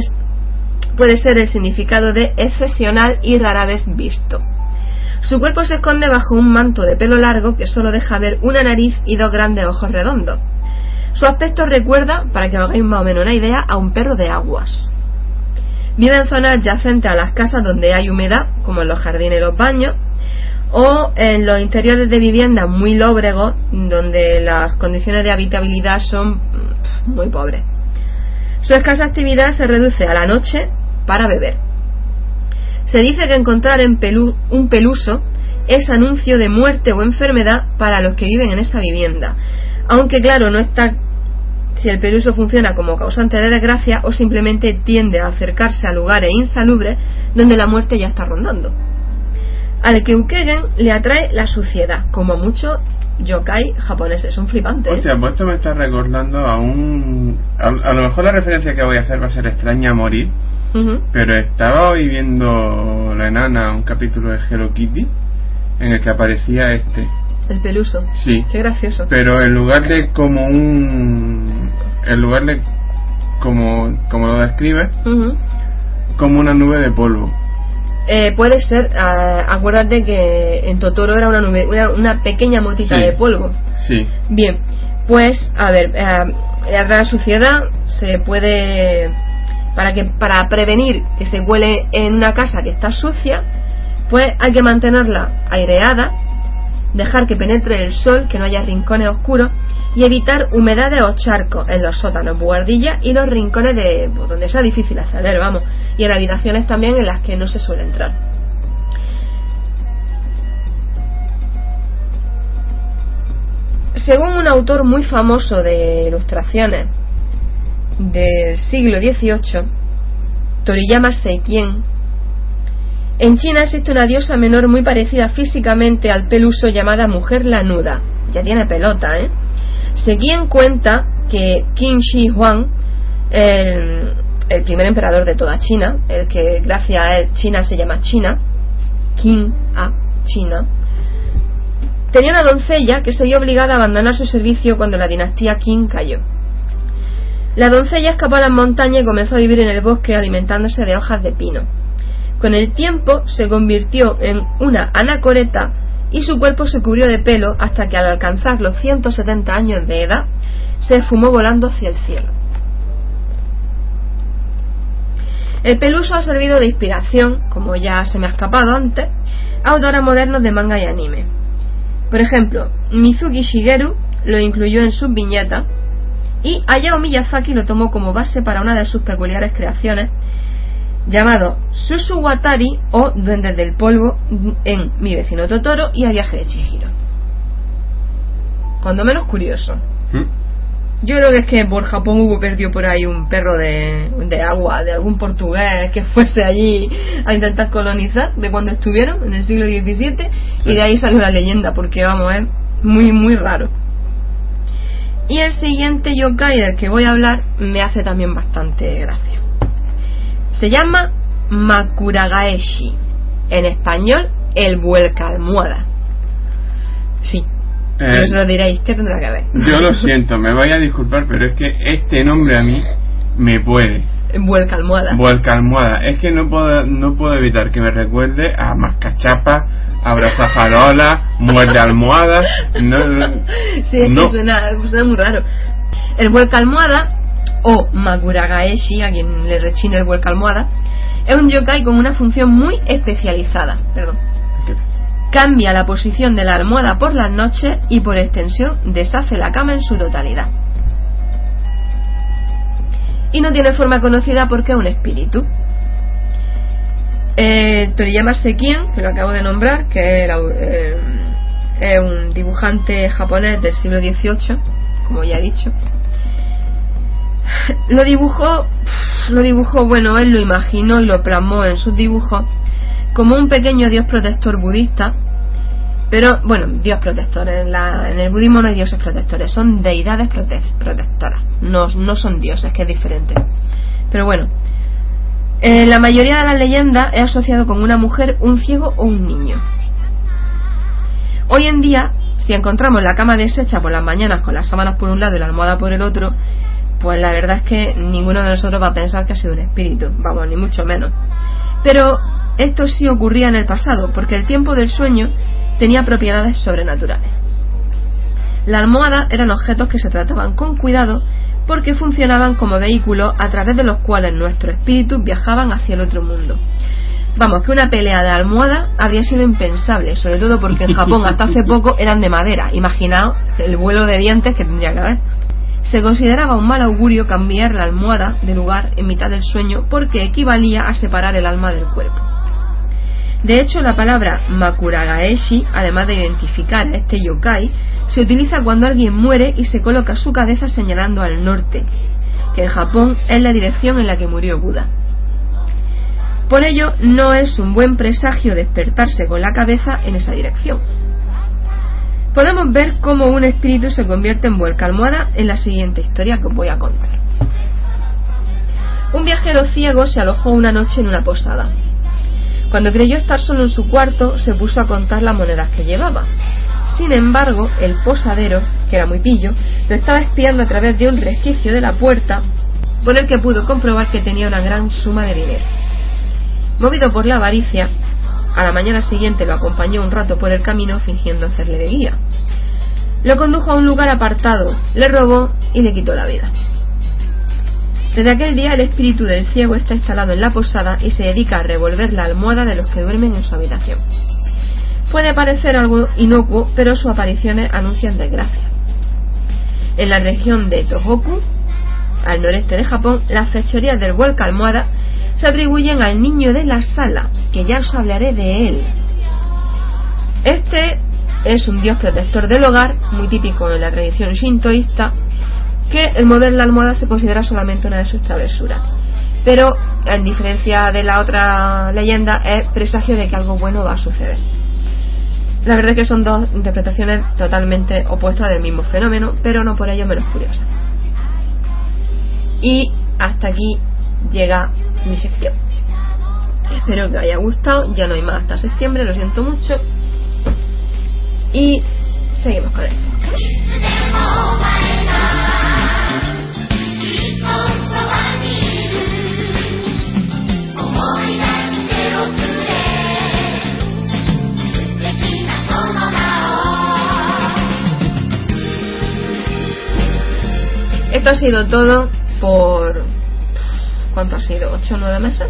puede ser el significado de excepcional y rara vez visto. Su cuerpo se esconde bajo un manto de pelo largo que solo deja ver una nariz y dos grandes ojos redondos. Su aspecto recuerda, para que os hagáis más o menos una idea, a un perro de aguas. Vive en zonas adyacentes a las casas donde hay humedad, como en los jardines y los baños, o en los interiores de viviendas muy lóbregos, donde las condiciones de habitabilidad son muy pobres. Su escasa actividad se reduce a la noche para beber. Se dice que encontrar en un peluso es anuncio de muerte o enfermedad para los que viven en esa vivienda. Aunque claro, no está si el peluso funciona como causante de desgracia o simplemente tiende a acercarse a lugares insalubres donde la muerte ya está rondando. Al Keukegen le atrae la suciedad, como muchos yokai japoneses, son flipantes. ¿eh?
Hostia, pues esto me está recordando a un... A, a lo mejor la referencia que voy a hacer va a ser extraña a morir, pero estaba hoy viendo La Enana, un capítulo de Hello Kitty, en el que aparecía este.
El peluso.
Sí,
Qué gracioso.
pero en lugar de como un... En lugar de como, como lo describe, como una nube de polvo.
Eh, puede ser, ah, acuérdate que en Totoro era una, nube, una, una pequeña motita
Sí.
de polvo.
Sí,
Bien, pues a ver, eh, la suciedad se puede para que para prevenir que se cuele en una casa que está sucia, pues hay que mantenerla aireada, dejar que penetre el sol, que no haya rincones oscuros y evitar humedades o charcos en los sótanos, buhardillas y los rincones de pues, donde sea difícil acceder, vamos, y en habitaciones también en las que no se suele entrar. Según un autor muy famoso de ilustraciones del siglo XVIII, Toriyama Seikien, en China existe una diosa menor muy parecida físicamente al peluso llamada Mujer Lanuda. Ya tiene pelota, ¿eh? Seikien cuenta que Qin Shi Huang, el, el primer emperador de toda China, el que gracias a él China se llama China, Qin a China, tenía una doncella que se vio obligada a abandonar su servicio cuando la dinastía Qin cayó. La doncella escapó a las montañas y comenzó a vivir en el bosque alimentándose de hojas de pino. Con el tiempo se convirtió en una anacoreta y su cuerpo se cubrió de pelo hasta que al alcanzar los 170 años de edad se esfumó volando hacia el cielo. El peluso ha servido de inspiración, como ya se me ha escapado antes, a autores modernos de manga y anime. Por ejemplo, Mizuki Shigeru lo incluyó en sus viñetas y Hayao Miyazaki lo tomó como base para una de sus peculiares creaciones llamado Susuwatari o Duendes del Polvo en Mi vecino Totoro y El viaje de Chihiro. Cuando menos curioso.
¿Mm?
Yo creo que es que por Japón hubo perdido por ahí un perro de, de agua, de algún portugués que fuese allí a intentar colonizar, de cuando estuvieron, en el siglo XVII,
Sí.
y de ahí salió la leyenda, porque vamos, es muy, muy raro. Y el siguiente yokai del que voy a hablar me hace también bastante gracia. Se llama Makuragaeshi. En español, el vuelca almohada. Sí,
Eh,
se lo diréis, ¿qué tendrá que ver?
yo lo siento, me vaya a disculpar, pero es que este nombre a mí me puede.
Vuelca almohada.
Vuelca almohada. Es que no puedo, no puedo evitar que me recuerde a mascachapa, abrazafarola, muerde almohada. No,
Sí, es
no.
que suena, suena muy raro. El vuelca almohada, o Makuragaeshi, a quien le rechine el vuelca almohada, es un yokai con una función muy especializada. Perdón. Cambia la posición de la almohada por las noches y por extensión deshace la cama en su totalidad. Y no tiene forma conocida porque es un espíritu. Eh, Toriyama Sekien, que lo acabo de nombrar, que es, eh, es un dibujante japonés del siglo XVIII, como ya he dicho. Lo dibujó, lo dibujó, bueno, él lo imaginó y lo plasmó en sus dibujos como un pequeño dios protector budista Pero bueno, Dios protector. En, la- en el budismo no hay dioses protectores, son deidades prote- protectoras. No, no son dioses, que es diferente. Pero bueno, en la mayoría de las leyendas es asociado con una mujer, un ciego o un niño. Hoy en día, si encontramos la cama deshecha por las mañanas con las sábanas por un lado y la almohada por el otro, pues la verdad es que ninguno de nosotros va a pensar que ha sido un espíritu, vamos, ni mucho menos. Pero esto sí ocurría en el pasado, porque el tiempo del sueño tenía propiedades sobrenaturales. La almohada eran objetos que se trataban con cuidado porque funcionaban como vehículos a través de los cuales nuestros espíritus viajaban hacia el otro mundo. Vamos, que una pelea de almohada habría sido impensable, sobre todo porque en Japón hasta hace poco eran de madera. Imaginaos el vuelo de dientes que tendría que haber. Se consideraba un mal augurio cambiar la almohada de lugar en mitad del sueño porque equivalía a separar el alma del cuerpo. De hecho, la palabra makuragaeshi, además de identificar a este yokai, se utiliza cuando alguien muere y se coloca su cabeza señalando al norte, que en Japón es la dirección en la que murió Buda. Por ello, no es un buen presagio despertarse con la cabeza en esa dirección. Podemos ver cómo un espíritu se convierte en vuelca almohada en la siguiente historia que os voy a contar. Un viajero ciego se alojó una noche en una posada. Cuando creyó estar solo en su cuarto, se puso a contar las monedas que llevaba. Sin embargo, el posadero, que era muy pillo, lo estaba espiando a través de un resquicio de la puerta, por el que pudo comprobar que tenía una gran suma de dinero. Movido por la avaricia, a la mañana siguiente lo acompañó un rato por el camino fingiendo hacerle de guía. Lo condujo a un lugar apartado, le robó y le quitó la vida. Desde aquel día el espíritu del ciego está instalado en la posada y se dedica a revolver la almohada de los que duermen en su habitación. Puede parecer algo inocuo, pero sus apariciones anuncian desgracia. En la región de Tohoku, al noreste de Japón, las fechorías del vuelca almohada se atribuyen al niño de la sala, que ya os hablaré de él. Este es un dios protector del hogar, muy típico en la tradición shintoísta, que el mover la almohada se considera solamente una de sus travesuras. Pero, en diferencia de la otra leyenda, es presagio de que algo bueno va a suceder. La verdad es que son dos interpretaciones totalmente opuestas del mismo fenómeno, pero no por ello menos curiosas. Y hasta aquí llega mi sección. Espero que os haya gustado. Ya no hay más hasta septiembre, lo siento mucho. Y seguimos con
esto.
Esto ha sido todo por ¿Cuánto ha sido? ¿8 o 9 meses?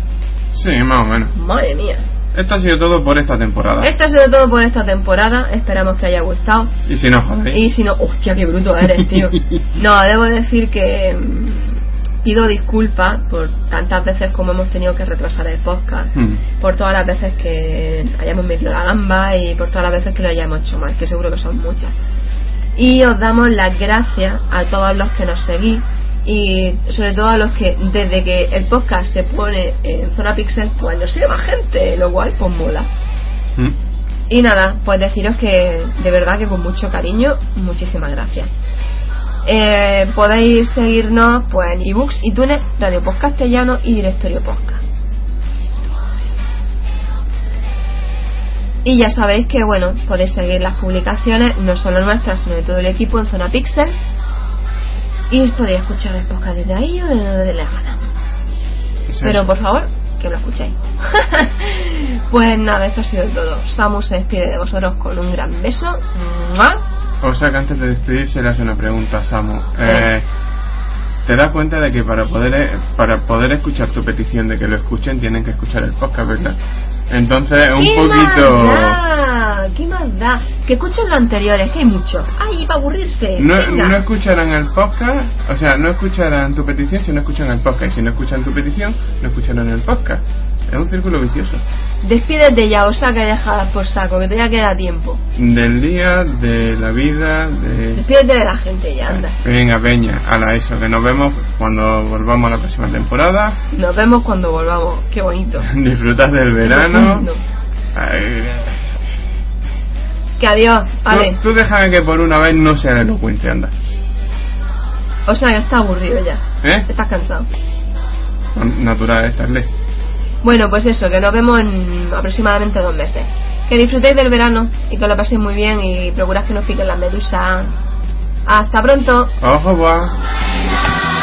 Sí, más o menos.
Madre mía.
Esto ha sido todo por esta temporada.
Esto ha sido todo por esta temporada. Esperamos que haya gustado.
Y si no, joder.
Y si no, hostia, qué bruto eres, tío. No, debo decir que mm, pido disculpas por tantas veces como hemos tenido que retrasar el podcast,
Hmm.
por todas las veces que hayamos metido la gamba y por todas las veces que lo hayamos hecho mal, que seguro que son muchas. Y os damos las gracias a todos los que nos seguís y sobre todo a los que desde que el podcast se pone en Zona Pixel, pues nos sigue más gente, lo cual pues mola.
Mm.
Y nada, pues deciros que de verdad que con mucho cariño, muchísimas gracias. Eh, podéis seguirnos pues en ebooks, iTunes, Radio Post Castellano y Directorio Podcast. Y ya sabéis que bueno, podéis seguir las publicaciones, no solo nuestras, sino de todo el equipo en Zona Pixel. Y podéis escuchar el podcast desde ahí o de donde la gana. Pero por favor, que lo escuchéis. pues nada, esto ha sido todo. Samu se despide de vosotros con un gran beso. ¡Mua!
O sea que antes de despedirse le hace una pregunta a Samu. Eh, te das cuenta de que para poder eh, para poder escuchar tu petición de que lo escuchen tienen que escuchar el podcast, ¿verdad? Entonces un
¿Qué
poquito
más da? ¿Qué más da? Que escuchen lo anterior, es que hay mucho. ¡Ay, para aburrirse!
no,
Venga.
no escucharán el podcast, o sea, no escucharán tu petición si no escuchan el podcast. Y si no escuchan tu petición, no escucharán el podcast. Es un círculo vicioso.
Despídete ya, o saca y dejadas por saco, que todavía queda tiempo.
Del día, de la vida, de...
Despídete de la gente ya, anda.
Venga, peña, a eso, que nos vemos cuando volvamos a la próxima temporada.
Nos vemos cuando volvamos. Qué bonito.
Disfrutad del verano. Ay,
Que adiós, vale.
Tú, tú déjame que por una vez no sea elocuente, anda.
O sea, que estás aburrido ya.
¿Eh?
Estás cansado.
Natural, esta es ley.
Bueno, pues eso, que nos vemos en aproximadamente dos meses. Que disfrutéis del verano y que lo paséis muy bien y procurad que no piquen las medusas. Hasta pronto.
Revoir.